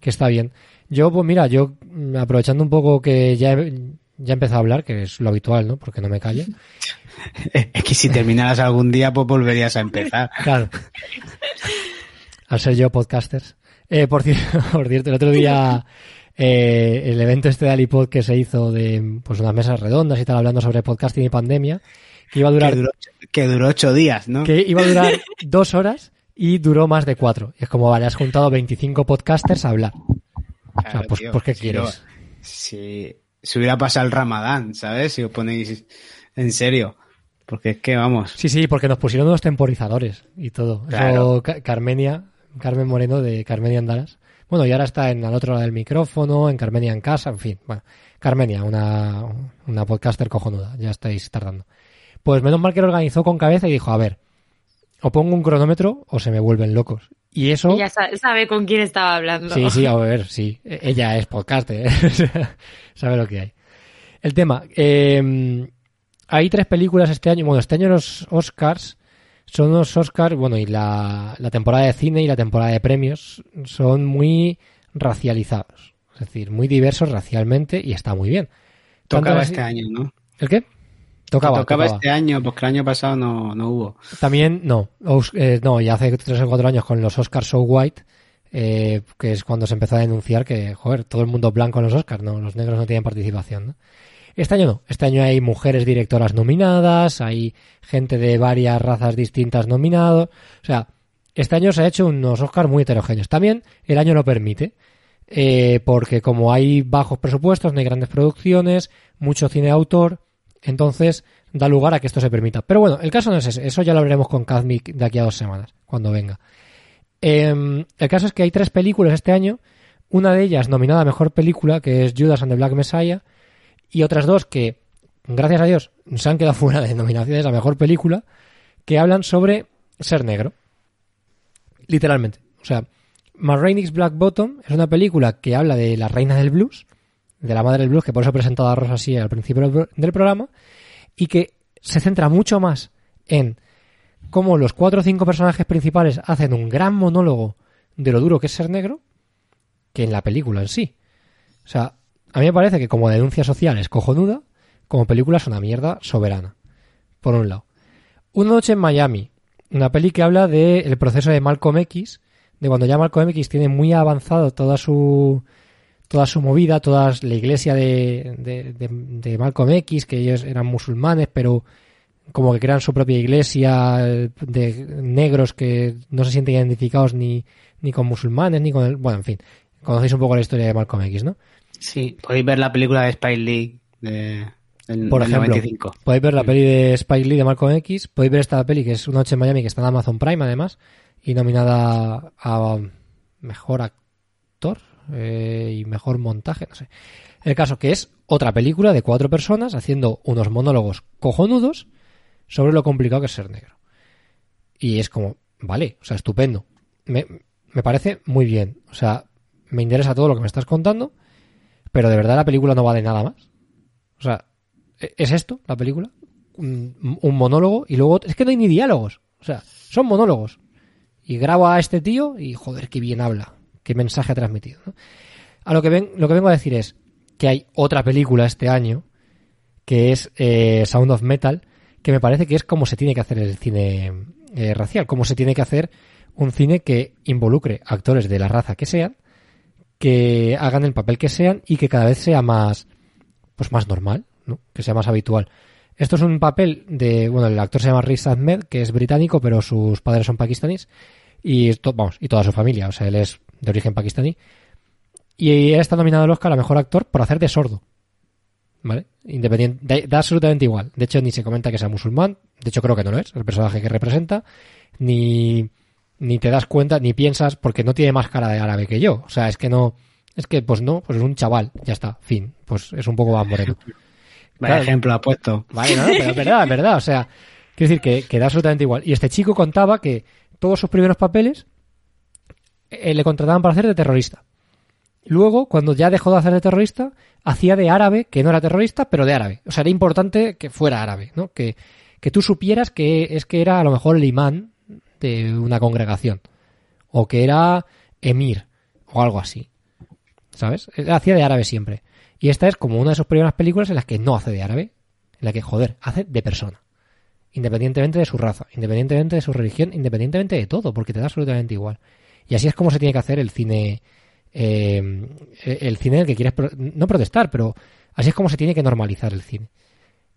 que está bien. Yo, pues mira, yo mm, aprovechando un poco que ya he- ya he empezado a hablar, que es lo habitual, ¿no? Porque no me callo. Es que si terminaras algún día, pues volverías a empezar. Claro. Al ser yo podcasters. Eh, por, cierto, por cierto, el otro día eh, el evento este de Alipod que se hizo de pues unas mesas redondas y tal, hablando sobre podcasting y pandemia, que iba a durar, Que duró, que duró ocho días, ¿no? que iba a durar dos horas y duró más de cuatro. Y es como, vale, has juntado 25 podcasters a hablar. O sea, Claro, pues, tío, pues ¿qué si quieres? lo- Si, hubiera pasado el ramadán, ¿sabes? Si os ponéis en serio. Porque es que, vamos, Sí, sí, porque nos pusieron unos temporizadores y todo. Claro. Ca- Carmenia, Carmen Moreno de Carmenia Andalas. Bueno, y ahora está en al otro lado del micrófono, en Carmenia en casa, en fin. Bueno, Carmenia, una, una podcaster cojonuda, ya estáis tardando. Pues menos mal que lo organizó con cabeza y dijo, a ver, o pongo un cronómetro o se me vuelven locos. Y eso... Ella sa- sabe con quién estaba hablando. Sí, sí, a ver, sí. E- Ella es podcaster, ¿eh? Sabe lo que hay. El tema, eh, hay tres películas este año. Bueno, este año los Oscars son unos Oscars, bueno, y la, la temporada de cine y la temporada de premios son muy racializados. Es decir, muy diversos racialmente y está muy bien. Tanto tocaba así- este año, ¿no? ¿El qué? Tocaba, tocaba, tocaba. este año, porque el año pasado no, no hubo. También, no, Os- eh, no, ya hace tres o cuatro años con los Oscars So White, eh, que es cuando se empezó a denunciar que, joder, todo el mundo es blanco en los Oscars, no, los negros no tienen participación, ¿no? Este año no, este año hay mujeres directoras nominadas, hay gente de varias razas distintas nominados, o sea, este año se ha hecho unos Oscars muy heterogéneos. También el año lo permite, eh, porque como hay bajos presupuestos, no hay grandes producciones, mucho cine autor, entonces da lugar a que esto se permita. Pero bueno, el caso no es ese, eso ya lo hablaremos con Kazmik de aquí a dos semanas, cuando venga. Em, el caso es que hay tres películas este año, una de ellas nominada a Mejor Película, que es Judas and the Black Messiah, y otras dos que, gracias a Dios, se han quedado fuera de nominaciones a Mejor Película, que hablan sobre ser negro. Literalmente. O sea, Ma Rainey's Black Bottom es una película que habla de la reina del blues, de la madre del blues, que por eso he presentado a Rosa así al principio del programa, y que se centra mucho más en cómo los cuatro o cinco personajes principales hacen un gran monólogo de lo duro que es ser negro, que en la película en sí. O sea, a mí me parece que como denuncia social es cojonuda, como película es una mierda soberana. Por un lado. Una noche en Miami, una peli que habla del proceso de Malcolm X, de cuando ya Malcolm X tiene muy avanzado toda su toda su movida, toda la iglesia de, de, de- de Malcolm X, que ellos eran musulmanes, pero como que crean su propia iglesia de negros que no se sienten identificados ni, ni con musulmanes, ni con el... Bueno, en fin, conocéis un poco la historia de Malcolm X, ¿no? Sí, podéis ver la película de Spike Lee de, del, Por ejemplo, 95. podéis ver la peli de Spike Lee de Malcolm X, podéis ver esta peli que es Una noche en Miami que está en Amazon Prime además y nominada a mejor actor eh, y mejor montaje, no sé. El caso que es otra película de cuatro personas haciendo unos monólogos cojonudos sobre lo complicado que es ser negro. Y es como, vale, o sea, estupendo. Me, me parece muy bien. O sea, me interesa todo lo que me estás contando, pero de verdad la película no va de nada más. O sea, ¿e- ¿es esto la película? Un, monólogo y luego... Es que no hay ni diálogos. O sea, son monólogos. Y grabo a este tío y joder, qué bien habla. Qué mensaje ha transmitido. A lo que, ven, lo que vengo a decir es que hay otra película este año que es eh, Sound of Metal, que me parece que es como se tiene que hacer el cine eh, racial, como se tiene que hacer un cine que involucre actores de la raza que sean, que hagan el papel que sean y que cada vez sea más, pues más normal, ¿no? Que sea más habitual. Esto es un papel de, bueno, el actor se llama Riz Ahmed, que es británico, pero sus padres son pakistaníes y esto, vamos, y toda su familia, o sea, él es de origen pakistaní. Y él está nominado al Oscar a mejor actor por hacer de sordo. ¿Vale? Independiente, da absolutamente igual. De hecho, ni se comenta que sea musulmán. De hecho, creo que no lo es, el personaje que representa. Ni, ni te das cuenta, ni piensas, porque no tiene más cara de árabe que yo. O sea, es que no, es que, pues no, pues es un chaval, ya está, fin. Pues es un poco más moreno. Vaya Claro. ejemplo ha puesto. Vale, no, no, pero es verdad, es verdad. O sea, quiero decir que, que da absolutamente igual. Y este chico contaba que todos sus primeros papeles eh, le contrataban para hacer de terrorista. Luego, cuando ya dejó de hacer de terrorista, hacía de árabe, que no era terrorista, pero de árabe. O sea, era importante que fuera árabe, ¿no? Que, que tú supieras que es que era a lo mejor el imán de una congregación. O que era emir, o algo así. ¿Sabes? Él Hacía de árabe siempre. Y esta es como una de sus primeras películas en las que no hace de árabe, en la que, joder, hace de persona. Independientemente de su raza, independientemente de su religión, independientemente de todo, porque te da absolutamente igual. Y así es como se tiene que hacer el cine, eh, el cine del que quieres, no protestar, pero así es como se tiene que normalizar el cine.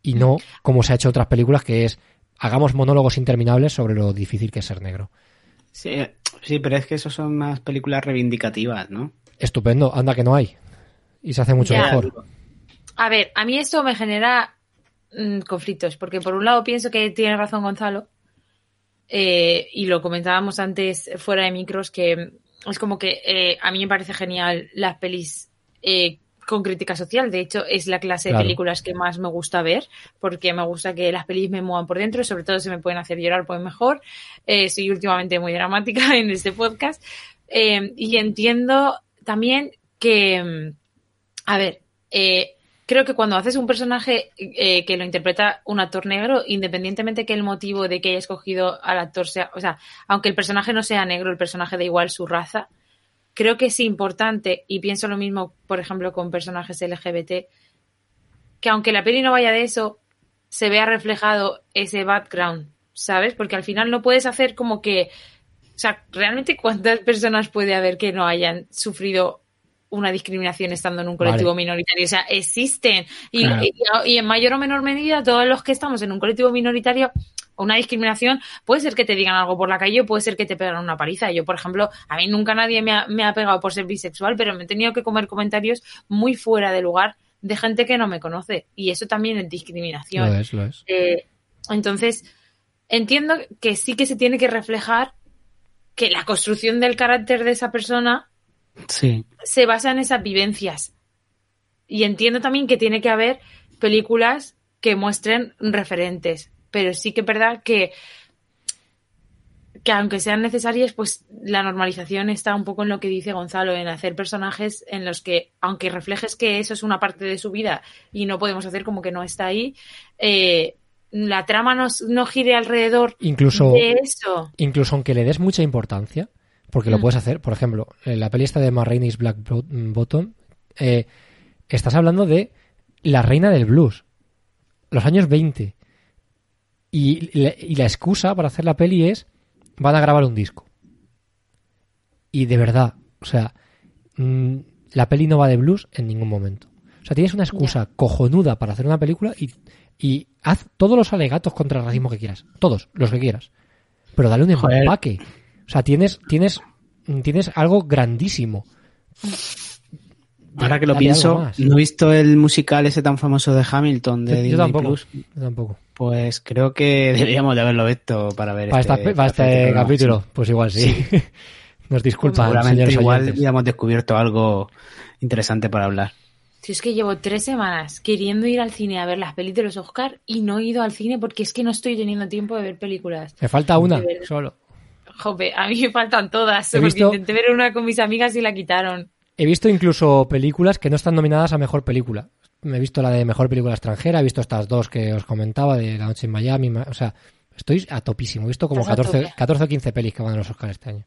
Y no como se ha hecho en otras películas, que es hagamos monólogos interminables sobre lo difícil que es ser negro. Sí, sí, pero es que eso son más películas reivindicativas, ¿no? Estupendo, anda que no hay. Y se hace mucho Ya. mejor. A ver, a mí esto me genera mm, conflictos, porque por un lado pienso que tiene razón Gonzalo, eh, y lo comentábamos antes fuera de micros, que es como que eh, a mí me parece genial las pelis eh, con crítica social. De hecho, es la clase Claro. de películas que más me gusta ver, porque me gusta que las pelis me muevan por dentro, y sobre todo si me pueden hacer llorar, pues mejor. Eh, soy últimamente muy dramática en este podcast. Eh, y entiendo también que, mm, a ver, eh, creo que cuando haces un personaje eh, que lo interpreta un actor negro, independientemente que el motivo de que haya escogido al actor sea, o sea, aunque el personaje no sea negro, el personaje da igual su raza, creo que es importante, y pienso lo mismo, por ejemplo, con personajes LGBT, que aunque la peli no vaya de eso, se vea reflejado ese background, ¿sabes? Porque al final no puedes hacer como que, o sea, realmente cuántas personas puede haber que no hayan sufrido una discriminación estando en un colectivo Vale. minoritario. O sea, existen. Y, Claro. y- y en mayor o menor medida, todos los que estamos en un colectivo minoritario, una discriminación, puede ser que te digan algo por la calle o puede ser que te pegan una paliza. Yo, por ejemplo, a mí nunca nadie me ha, me ha pegado por ser bisexual, pero me he tenido que comer comentarios muy fuera de lugar de gente que no me conoce. Y eso también es discriminación. Lo es, lo es. Eh, entonces, entiendo que sí que se tiene que reflejar que la construcción del carácter de esa persona Sí. se basa en esas vivencias. Y entiendo también que tiene que haber películas que muestren referentes. Pero sí que es verdad que, que aunque sean necesarias, pues la normalización está un poco en lo que dice Gonzalo, en hacer personajes en los que, aunque reflejes que eso es una parte de su vida y no podemos hacer como que no está ahí, eh, la trama no, no gire alrededor Incluso, de eso. incluso aunque le des mucha importancia, porque lo Mm. puedes hacer, por ejemplo, en la peli esta de Marraine's Black Bo- Bottom, eh, estás hablando de la reina del blues, los años 20. Y, la- y la excusa para hacer la peli es, van a grabar un disco. Y de verdad, o sea, mm, la peli no va de blues en ningún momento. O sea, tienes una excusa cojonuda para hacer una película y, y haz todos los alegatos contra el racismo que quieras. Todos, los que quieras. Pero dale un empaque. O sea, tienes, tienes, tienes algo grandísimo. Ahora que lo pienso, no he visto el musical ese tan famoso de Hamilton de Yo- yo Disney tampoco. Plus. Yo tampoco. Pues creo que deberíamos de haberlo visto para ver Para, este, esta- para este programa, capítulo, sí. pues igual sí. Nos disculpan, Seguramente señores igual oyentes. ya hemos descubierto algo interesante para hablar. Si es que llevo tres semanas queriendo ir al cine a ver las pelis de los Oscar y no he ido al cine porque es que no estoy teniendo tiempo de ver películas. Me falta una, solo. Jope, a mí me faltan todas. He porque visto- intenté ver una con mis amigas y la quitaron. He visto incluso películas que no están nominadas a mejor película. Me he visto la de mejor película extranjera, he visto estas dos que os comentaba de La Noche en Miami. O sea, estoy a topísimo. He visto como Estás a 14, tope. 14 o 15 pelis que van a los Oscars este año.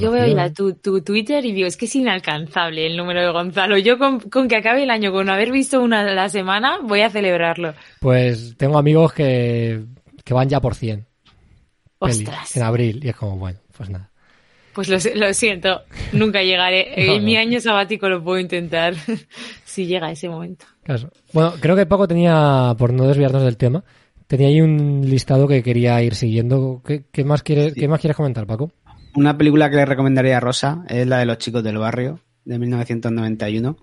Yo veo la- tu, tu Twitter y digo, es que es inalcanzable el número de Gonzalo. Yo con, con que acabe el año con haber visto una a la semana, voy a celebrarlo. Pues tengo amigos que, que van ya por 100 pelis Ostras. en abril. Y es como, bueno, pues nada. Pues lo, lo siento, nunca llegaré. No, en mi año sabático lo puedo intentar si llega ese momento. Claro. Bueno, creo que Paco tenía, por no desviarnos del tema, tenía ahí un listado que quería ir siguiendo. ¿Qué, qué más, quieres, ¿qué más quieres comentar, Paco? Una película que le recomendaría a Rosa es la de Los chicos del barrio, de 1991.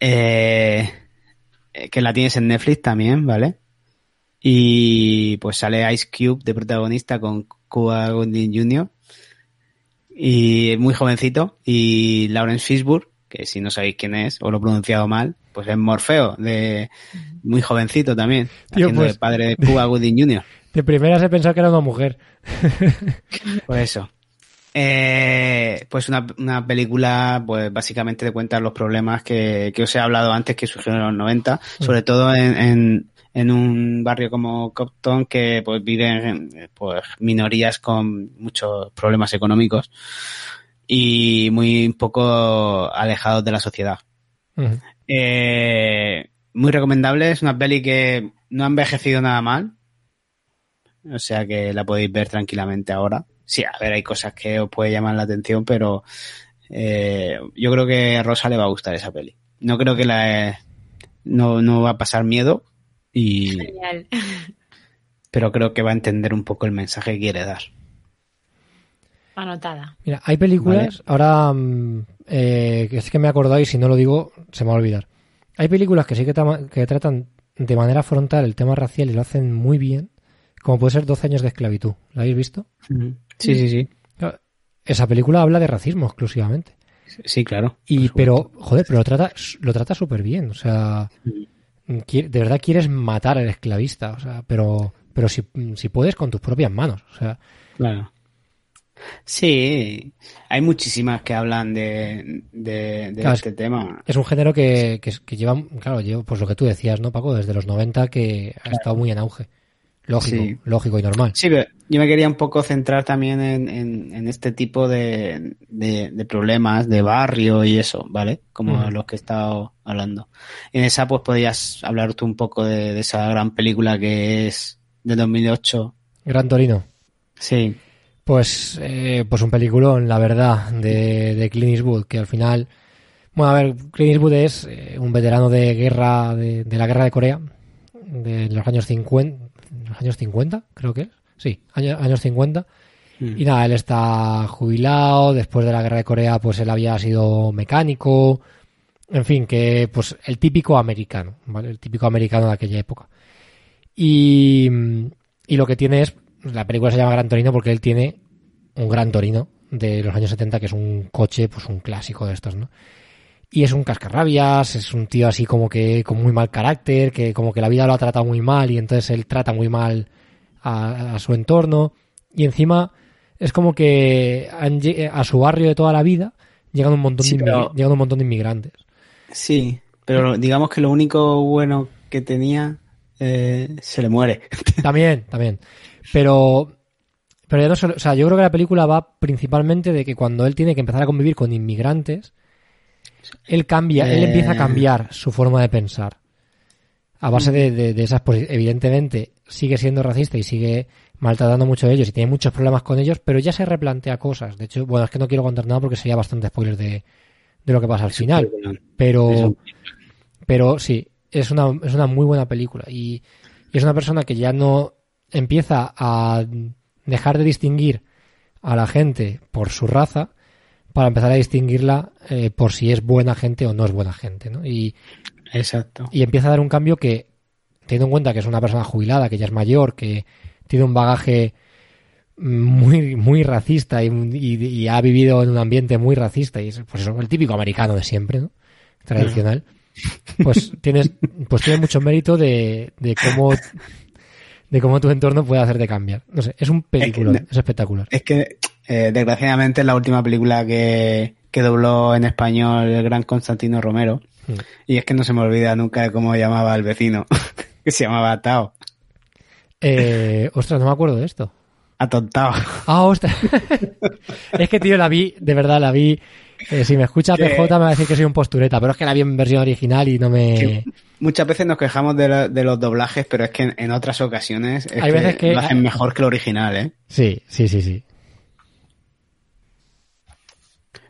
Eh, eh, que la tienes en Netflix también, ¿vale? Y pues sale Ice Cube de protagonista con Cuba Gooding Jr. Y muy jovencito. Y Lawrence Fishburne, que si no sabéis quién es, o lo he pronunciado mal, pues es Morfeo, de muy jovencito también, Tío, haciendo pues- de padre de Cuba Gooding Jr. De primeras he pensado que era una mujer. Por eso. Eh, pues una, una película, pues básicamente te cuenta los problemas que, que os he hablado antes que surgieron en los 90, sobre todo en, en, en un barrio como Compton que pues viven pues minorías con muchos problemas económicos y muy poco alejados de la sociedad. Eh, muy recomendable, es una peli que no ha envejecido nada mal. O sea que la podéis ver tranquilamente ahora. Sí, a ver, hay cosas que os puede llamar la atención, pero eh, yo creo que a Rosa le va a gustar esa peli. No creo que la no, no va a pasar miedo, y, Genial. pero creo que va a entender un poco el mensaje que quiere dar. Anotada. Mira, hay películas, ahora mm, eh, que es que me he acordado y si no lo digo se me va a olvidar. Hay películas que sí que, que tratan de manera frontal el tema racial y lo hacen muy bien, como puede ser 12 años de esclavitud. ¿La habéis visto? Sí, sí, sí. Claro, Esa película habla de racismo exclusivamente. Sí, claro. Y pero, joder, pero lo trata, lo trata súper bien. O sea, de verdad quieres matar al esclavista. O sea, pero, pero si, si puedes con tus propias manos. O sea, Claro. Sí, hay muchísimas que hablan de, de, de Claro, este tema. es un género que, que, que lleva, claro, lleva, pues lo que tú decías, ¿no, Paco? Desde los 90 que ha estado muy en auge. Lógico, Sí. lógico y normal. Sí, pero yo me quería un poco centrar también en, en, en este tipo de, de, de problemas de barrio y eso, ¿vale? Como los que he estado hablando. En esa, pues podías hablar tú un poco de, de esa gran película que es de 2008. Gran Torino. Sí, Pues, eh, pues un peliculón, la verdad, de, de Clint Eastwood, que al final, bueno, a ver, Clint Eastwood es eh, un veterano de guerra, de, de la guerra de Corea, de los años 50, los años 50, creo que es, sí, años, años 50, Mm. y nada, él está jubilado, después de la guerra de Corea, pues él había sido mecánico, en fin, que pues el típico americano, ¿vale? El típico americano de aquella época. Y, y lo que tiene es, la película se llama Gran Torino porque él tiene un Gran Torino de los años 70 que es un coche, pues un clásico de estos, ¿no? Y es un cascarrabias, es un tío así como que con muy mal carácter, que como que la vida lo ha tratado muy mal y entonces él trata muy mal a, a su entorno. Y encima es como que han a su barrio de toda la vida llegan un montón, Sí, de, pero- llegan un montón de inmigrantes. sí, pero digamos que lo único bueno que tenía eh, se le muere. También, también. Pero, pero ya no solo, o sea, yo creo que la película va principalmente de que cuando él tiene que empezar a convivir con inmigrantes, él cambia, él Eh. empieza a cambiar su forma de pensar. A base de, de, de esas, posi- evidentemente, sigue siendo racista y sigue maltratando mucho a ellos y tiene muchos problemas con ellos, pero ya se replantea cosas. De hecho, bueno, es que no quiero contar nada porque sería bastante spoiler de, de lo que pasa al final. Pero, pero sí, es una, es una muy buena película. Y, y es una persona que ya no empieza a dejar de distinguir a la gente por su raza para empezar a distinguirla eh, por si es buena gente o no es buena gente, ¿no? Y, Exacto. y empieza a dar un cambio que, teniendo en cuenta que es una persona jubilada, que ya es mayor, que tiene un bagaje muy, muy racista y, y- y ha vivido en un ambiente muy racista y es pues eso, el típico americano de siempre, ¿no? Tradicional. Pues tienes, pues tiene mucho mérito de, de cómo de cómo tu entorno puede hacerte cambiar. No sé, es un película, Es es espectacular. Es que, eh, desgraciadamente, es la última película que, que dobló en español el gran Constantino Romero. Mm. Y es que no se me olvida nunca de cómo llamaba al vecino, que se llamaba Tao. Eh, ostras, no me acuerdo de esto. Atontado. Ah, ostras. es que, tío, la vi, de verdad, la vi. eh, si me escucha Que- PJ me va a decir que soy un postureta, pero es que la vi en versión original y no me. Que muchas veces nos quejamos de, la- de los doblajes, pero es que en, en otras ocasiones es Hay que veces que- lo hacen mejor que el original, ¿eh? Sí, sí, sí, sí.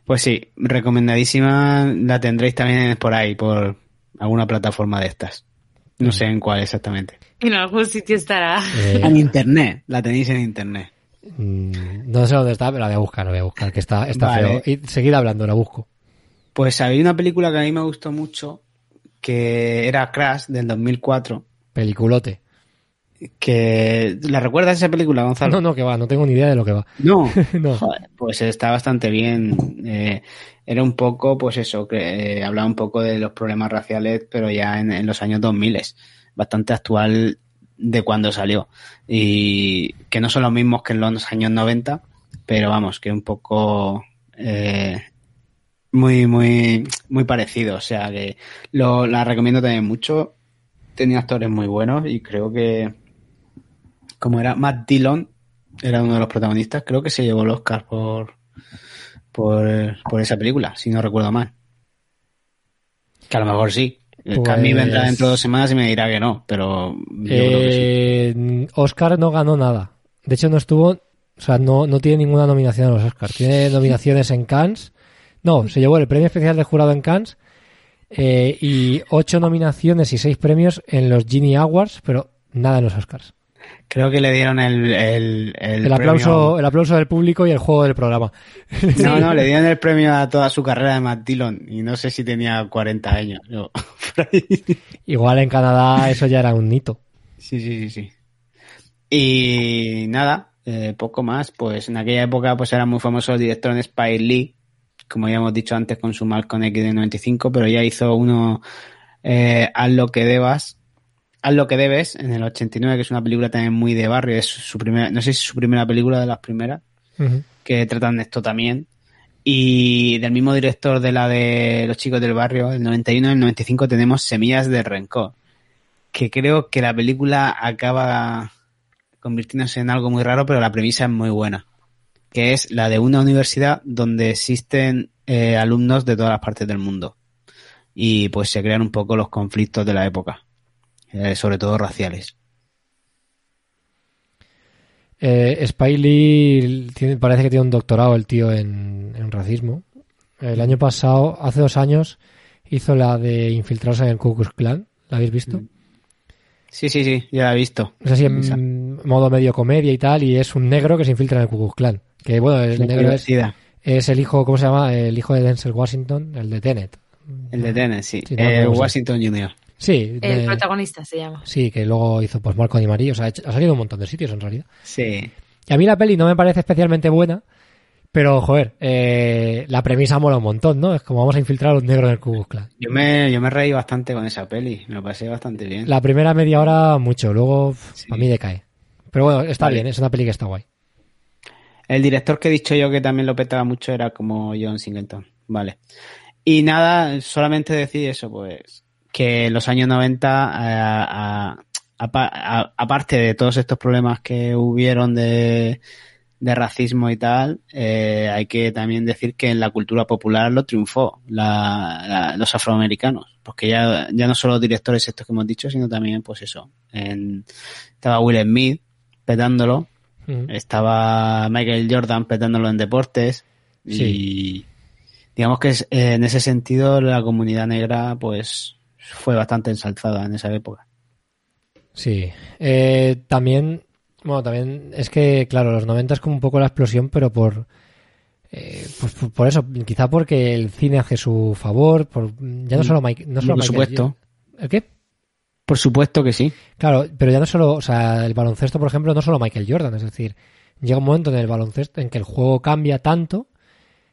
Pues sí, recomendadísima. La tendréis también por ahí, por alguna plataforma de estas. No sé en cuál exactamente. En algún sitio estará. Eh, En internet, la tenéis en internet. mm, no sé dónde está, pero la voy a buscar, la voy a buscar, que está, está Vale. feo. Y seguid hablando, la busco. Pues había una película que a mí me gustó mucho, que era Crash del 2004, Peliculote. Que ¿la recuerdas esa película, Gonzalo? No, no, que va, no tengo ni idea de lo que va. No. No. Joder, pues está bastante bien. Eh, era un poco, pues eso, que eh, hablaba un poco de los problemas raciales, pero ya en, en los años 2000, bastante actual de cuando salió. Y que no son los mismos que en los años 90, pero vamos, que un poco eh, muy, muy, muy parecido. O sea que lo, la recomiendo también mucho. Tenía actores muy buenos y creo que, como era Matt Dillon, era uno de los protagonistas, creo que se llevó el Oscar por, por, por esa película, si no recuerdo mal. Que a lo mejor sí. El Pues- vendrá dentro de dos semanas y me dirá que no, pero yo creo que sí. Eh, Oscar no ganó nada. De hecho, no estuvo. O sea, no, no tiene ninguna nominación a los Oscars. Tiene nominaciones en Cannes. No, se llevó el premio especial del jurado en Cannes. eh, y ocho nominaciones y seis premios en los Genie Awards, pero nada en los Oscars. Creo que le dieron el, el, el, El aplauso, premio- el aplauso del público y el juego del programa. No, no, le dieron el premio a toda su carrera de Matt Dillon y no sé si tenía 40 años. yo. Igual en Canadá eso ya era un hito. Sí, sí, sí, sí. Y nada, eh, poco más. Pues en aquella época pues era muy famoso el director en Spike Lee, como ya hemos dicho antes con su Malcolm X de 95, pero ya hizo uno eh, Haz lo que debas, Haz lo que debes en el 89, que es una película también muy de barrio. Es su primera, no sé si es su primera película de las primeras que tratan esto también. Y del mismo director de la de Los chicos del barrio, el 91 y el 95 tenemos Semillas de Rencor, que creo que la película acaba convirtiéndose en algo muy raro, pero la premisa es muy buena, que es la de una universidad donde existen eh, alumnos de todas las partes del mundo. Y pues se crean un poco los conflictos de la época, eh, sobre todo raciales. Eh, tiene- parece que tiene un doctorado el tío en, en racismo. El año pasado, hace dos años, hizo la de infiltrarse en el Ku Klux Klan. ¿La habéis visto? Mm. Sí, sí, sí, ya la he visto. Es así en Esa. modo medio comedia y tal, y es un negro que se infiltra en el Ku Klux Klan. Que bueno, el negro es, el hijo, ¿cómo se llama? El hijo de Denzel Washington, el de Tenet. El de Tennessee, Sí, no, Eh, no sé. Washington Jr. Sí, El de- protagonista se llama. sí, que luego hizo pues Marco y María. O sea, ha salido en un montón de sitios en realidad. Sí. Y a mí la peli no me parece especialmente buena, pero joder, eh, la premisa mola un montón, ¿no? Es como vamos a infiltrar a los negros en el Ku Klux. Yo me, yo me reí bastante con esa peli, me lo pasé bastante bien. La primera media hora mucho, luego Sí. a mí decae. Pero bueno, está Vale. bien, es una peli que está guay. El director que he dicho yo que también lo petaba mucho era como John Singleton. Vale. Y nada, solamente decir eso, pues, que en los años 90, eh, aparte de todos estos problemas que hubieron de, de racismo y tal, eh, hay que también decir que en la cultura popular lo triunfó la- la- los afroamericanos. Porque ya, ya no solo los directores estos que hemos dicho, sino también, pues eso, en, estaba Will Smith petándolo, Mm. estaba Michael Jordan petándolo en deportes y digamos que es- en ese sentido la comunidad negra pues fue bastante ensalzada en esa época. Sí. Eh, también, bueno, también es que, claro, los 90 es como un poco la explosión, pero por, eh, pues por, por eso, quizá porque el cine hace su favor, por, ya no solo Mike, no solo Mm. Por Michael supuesto. ¿El qué? Por supuesto que sí. Claro, pero ya no solo, o sea, el baloncesto, por ejemplo, no solo Michael Jordan, es decir, llega un momento en el baloncesto en que el juego cambia tanto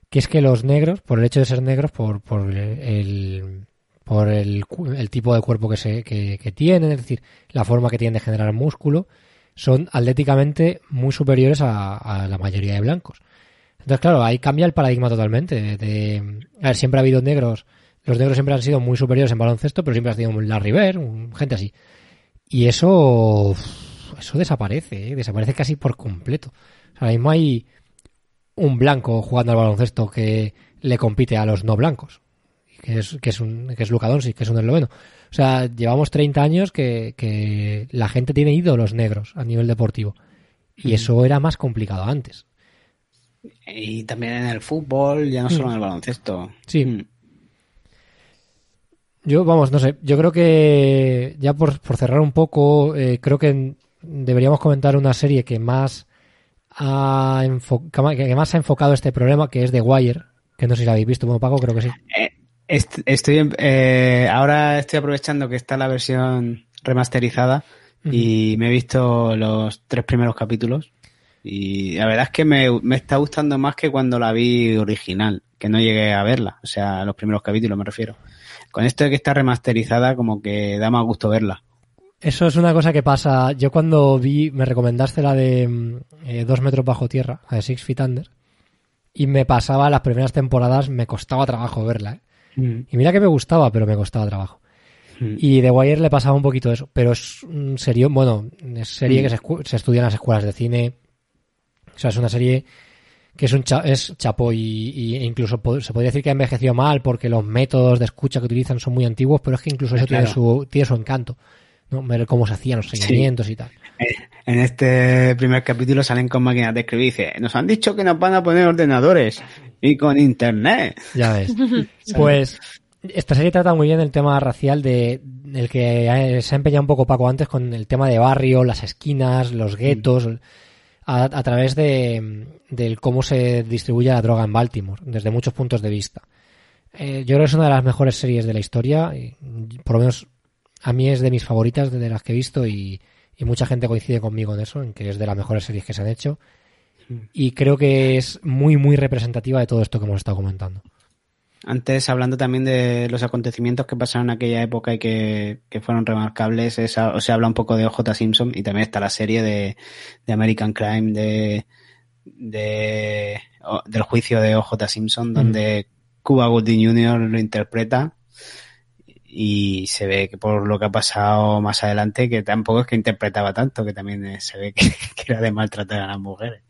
que es que los negros, por el hecho de ser negros, por, por el, por el, el tipo de cuerpo que, se, que, que tienen, es decir, la forma que tienen de generar músculo, son atléticamente muy superiores a, la mayoría de blancos. Entonces, claro, ahí cambia el paradigma totalmente. A ver, siempre ha habido negros, los negros siempre han sido muy superiores en baloncesto, pero siempre ha sido un Larry Bird, gente así. Y eso, eso desaparece, ¿eh? desaparece casi por completo. O sea, ahora mismo hay un blanco jugando al baloncesto que le compite a los no blancos, que es, que es, un, que es Luka Doncic, que es un esloveno. O sea, llevamos 30 años que, que la gente tiene ídolos negros a nivel deportivo. Y eso era más complicado antes. Y también en el fútbol, ya no solo en el baloncesto. Sí. Mm. Yo, vamos, no sé, yo creo que ya por, por cerrar un poco, eh, creo que deberíamos comentar una serie que más ha que más ha enfocado este problema, que es The Wire, que no sé si la habéis visto, bueno, Paco, creo que sí. Eh, est- estoy eh, ahora estoy aprovechando que está la versión remasterizada y me he visto los tres primeros capítulos y la verdad es que me, me está gustando más que cuando la vi original, que no llegué a verla, o sea, los primeros capítulos me refiero. Con esto de que está remasterizada como que da más gusto verla. Eso es una cosa que pasa. Yo cuando vi, me recomendaste la de mm, eh, Dos metros bajo tierra, la de Six Feet Under, y me pasaba las primeras temporadas, me costaba trabajo verla. ¿eh? Y mira que me gustaba, pero me costaba trabajo. Mm. Y The Wire le pasaba un poquito eso, pero es un serie, bueno, es serie Mm. que se, estudia en las escuelas de cine. O sea, es una serie que es un cha- es chapo y, y- e incluso po- se podría decir que ha envejecido mal porque los métodos de escucha que utilizan son muy antiguos, pero es que incluso eso Claro. tiene su tiene su encanto, ¿no? Ver cómo se hacían los seguimientos y tal. Eh, En este primer capítulo salen con máquinas de escribir y dice, nos han dicho que nos van a poner ordenadores y con internet. Ya ves. pues esta serie trata muy bien el tema racial de el que se ha empeñado un poco Paco antes con el tema de barrio, las esquinas, los guetos, a, a través de del cómo se distribuye la droga en Baltimore, desde muchos puntos de vista. Eh, yo creo que es una de las mejores series de la historia, y por lo menos a mí es de mis favoritas de las que he visto y, y mucha gente coincide conmigo en eso, en que es de las mejores series que se han hecho. Y creo que es muy, muy representativa de todo esto que hemos estado comentando. Antes, hablando también de los acontecimientos que pasaron en aquella época y que, que fueron remarcables, esa- o se habla un poco de OJ Simpson y también está la serie de, de American Crime de, de o- del juicio de OJ Simpson, donde Cuba Gooding Jr. lo interpreta y se ve que por lo que ha pasado más adelante, que tampoco es que interpretaba tanto, que también eh, se ve que, que era de maltratar a las mujeres.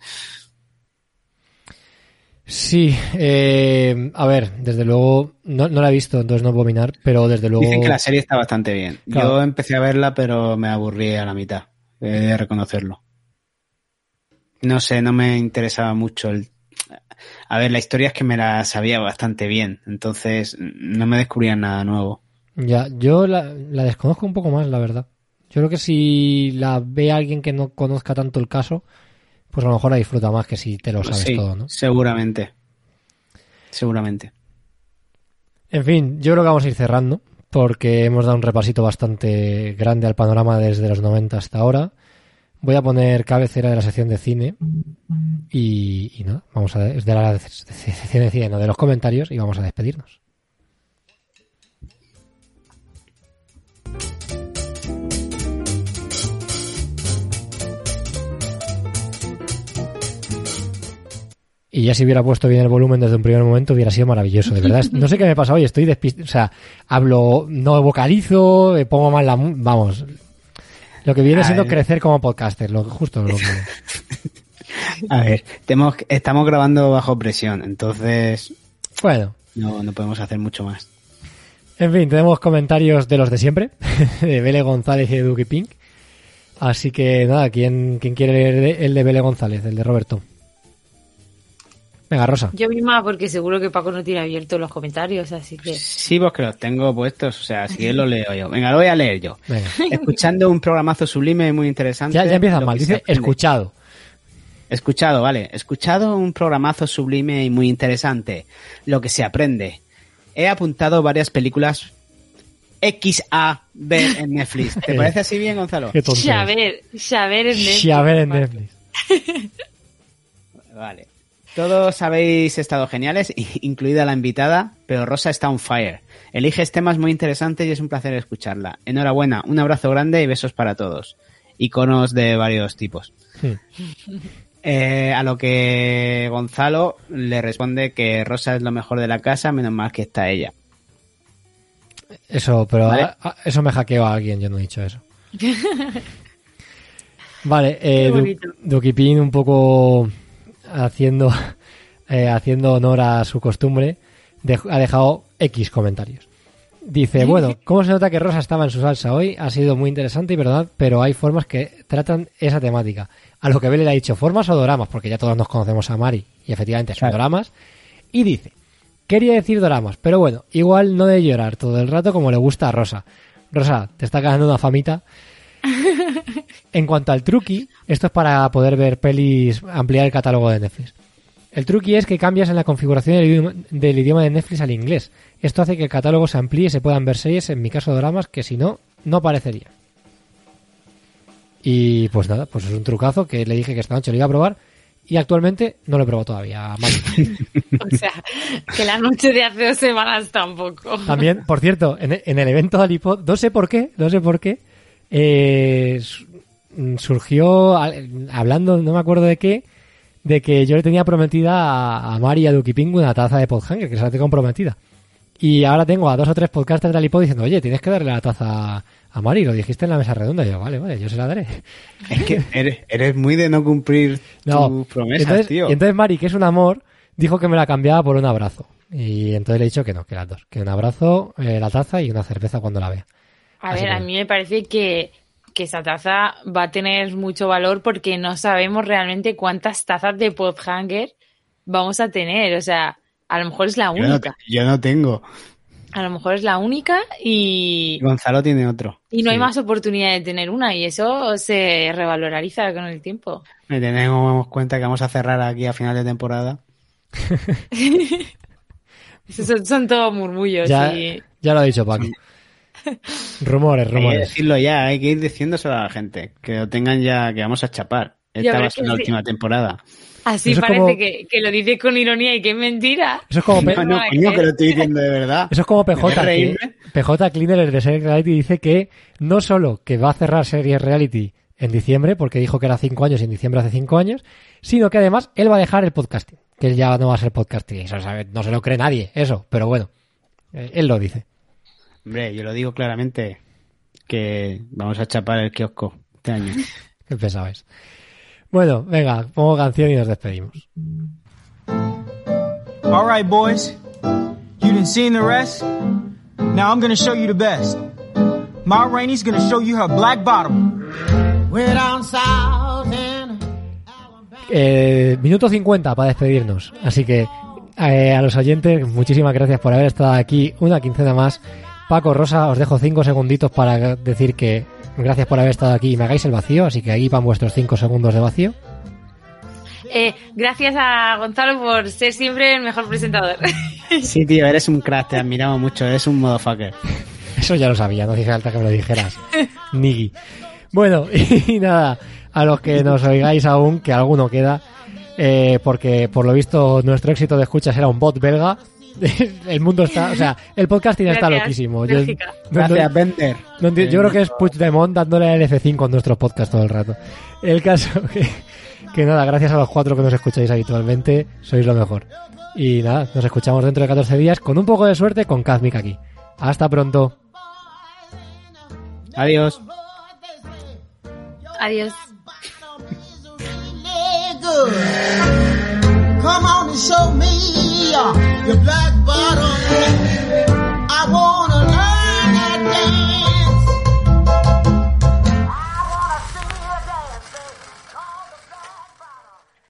Sí, eh, a ver, desde luego, no, no la he visto, entonces no puedo opinar, pero desde luego... Dicen que la serie está bastante bien. Claro. Yo empecé a verla, pero me aburrí a la mitad. He de reconocerlo. No sé, no me interesaba mucho el... A ver, la historia es que me la sabía bastante bien, entonces no me descubría nada nuevo. Ya, yo la, la desconozco un poco más, la verdad. Yo creo que si la ve alguien que no conozca tanto el caso, pues a lo mejor la disfruta más que si te lo sabes Sí, todo, ¿no? seguramente. Seguramente. En fin, yo creo que vamos a ir cerrando, porque hemos dado un repasito bastante grande al panorama desde los 90 hasta ahora. Voy a poner cabecera de la sección de cine y, y nada, vamos a de la sección de cine, no de los comentarios y vamos a despedirnos. Y ya si hubiera puesto bien el volumen desde un primer momento hubiera sido maravilloso, de verdad. No sé qué me pasa hoy, estoy despistado. O sea, hablo, no vocalizo, eh, pongo mal la... Vamos. Lo que viene A siendo ver. crecer como podcaster, lo justo lo que... A ver, tenemos, estamos grabando bajo presión, entonces Bueno, no, no podemos hacer mucho más. en fin, tenemos comentarios de los de siempre, de Bele González y de Duki Pink. Así que nada, ¿quién, quién quiere leer el de Bele González, el de Roberto? Venga, Rosa. Yo misma, porque seguro que Paco no tiene abierto los comentarios, así que. Sí, porque los tengo puestos, o sea, si que lo leo yo. Venga, lo voy a leer yo. Venga. Escuchando un programazo sublime y muy interesante. Ya, ya empieza mal, que dice escuchado. Escuchado, vale. Escuchado un programazo sublime y muy interesante. Lo que se aprende. He apuntado varias películas X a ver en Netflix. ¿Te parece así bien, Gonzalo? Qué. Saber, saber en Netflix. Saber en Netflix. Vale. Todos habéis estado geniales, incluida la invitada, pero Rosa está on fire. Eliges temas muy interesantes y es un placer escucharla. Enhorabuena, un abrazo grande y besos para todos. Iconos de varios tipos. Hmm. Eh, a lo que Gonzalo le responde que Rosa es lo mejor de la casa, menos mal que está ella. Eso, pero Vale. a- a- eso me hackeó a alguien, yo no he dicho eso. vale, eh, Du- un poco haciendo, eh, haciendo honor a su costumbre, ha dejado X comentarios. Dice, bueno, ¿cómo se nota que Rosa estaba en su salsa hoy? Ha sido muy interesante y verdad, pero hay formas que tratan esa temática. A lo que Bele le ha dicho, formas o doramas, porque ya todos nos conocemos a Mari, y efectivamente son Claro. doramas. Y dice, quería decir doramas, pero bueno, igual no de llorar todo el rato como le gusta a Rosa. Rosa, te está ganando una famita. En cuanto al truqui, esto es para poder ver pelis, ampliar el catálogo de Netflix. El truqui es que cambias en la configuración del idioma, del idioma de Netflix al inglés. Esto hace que el catálogo se amplíe y se puedan ver series, en mi caso dramas, que si no, no aparecería. Y pues nada, pues es un trucazo que le dije que esta noche lo iba a probar y actualmente no lo he probado todavía. O sea, que la noche de hace dos semanas tampoco. También, por cierto, en, el evento de Alipod, no sé por qué, no sé por qué, eh, surgió al- hablando, no me acuerdo de qué, de que yo le tenía prometida a, a Mari y a una taza de Podhanger, que se la tengo comprometida. Y ahora tengo a dos o tres podcasters de Alipod diciendo, oye, tienes que darle la taza a Mari, lo dijiste en la mesa redonda. Y yo, vale, vale, yo se la daré. Es que eres, eres muy de no cumplir No, tus promesas, entonces, tío. y entonces Mari, que es un amor, dijo que me la cambiaba por un abrazo. Y entonces le he dicho que no, que las dos. Que un abrazo, eh, la taza y una cerveza cuando la vea. A Así ver, que- a mí me parece que, que esa taza va a tener mucho valor porque no sabemos realmente cuántas tazas de Podhanger vamos a tener. O sea, a lo mejor es la Yo no, única. yo no tengo. A lo mejor es la única y, Gonzalo tiene otro. y no hay más oportunidad de tener una y eso se revaloriza con el tiempo. Me tenemos cuenta que vamos a cerrar aquí a final de temporada. Son, son todos murmullos Ya, y ya lo ha dicho Paco. Rumores, Hay que rumores. decirlo ya, hay que ir diciéndoselo a la gente. Que lo tengan ya, que vamos a chapar. Esta va a ser la sí. última temporada. así Eso parece como- que, que lo dice con ironía y que es mentira. Eso es como, No, no, coño, que- lo estoy diciendo de verdad. eso es como ¿Me PJ. Que? PJ Cleaner, el de Series Reality, dice que no solo que va a cerrar Series Reality en diciembre, porque dijo que era cinco años y en diciembre hace cinco años, sino que además él va a dejar el podcasting. Que él ya no va a ser podcasting. Eso no se lo cree nadie, eso. Pero bueno, eh, él lo dice. Hombre, yo lo digo claramente. Que vamos a chapar el kiosco este año. Qué pesado es. Bueno, venga, pongo canción y nos despedimos. All right, boys. You done seen the rest? Now I'm gonna show you the best. Ma Rainey's gonna show you her black bottom. Way down south and Eh, minuto 50 para despedirnos. Así que eh, a los oyentes, muchísimas gracias por haber estado aquí una quincena más. Paco, Rosa, os dejo cinco segunditos para decir que gracias por haber estado aquí y me hagáis el vacío. Así que ahí van vuestros cinco segundos de vacío. Eh, gracias a Gonzalo por ser siempre el mejor presentador. Sí, tío, eres un crack, te admiramos mucho. Eres un motherfucker. Eso ya lo sabía, no hacía falta que me lo dijeras. Nigui. Bueno, y nada, a los que nos oigáis aún, que alguno queda, eh, porque por lo visto nuestro éxito de escuchas era un bot belga. El mundo está, o sea, el podcasting está Gracias, loquísimo. Yo, Gracias, Bender. yo creo que es Puigdemont dándole al F5 en nuestros podcasts todo el rato. El caso que, que nada, gracias a los cuatro que nos escucháis habitualmente, sois lo mejor. Y nada, nos escuchamos dentro de 14 días con un poco de suerte con Kazmik aquí. Hasta pronto. Adiós. Adiós. Come on and show me your black bottom. I wanna learn that dance.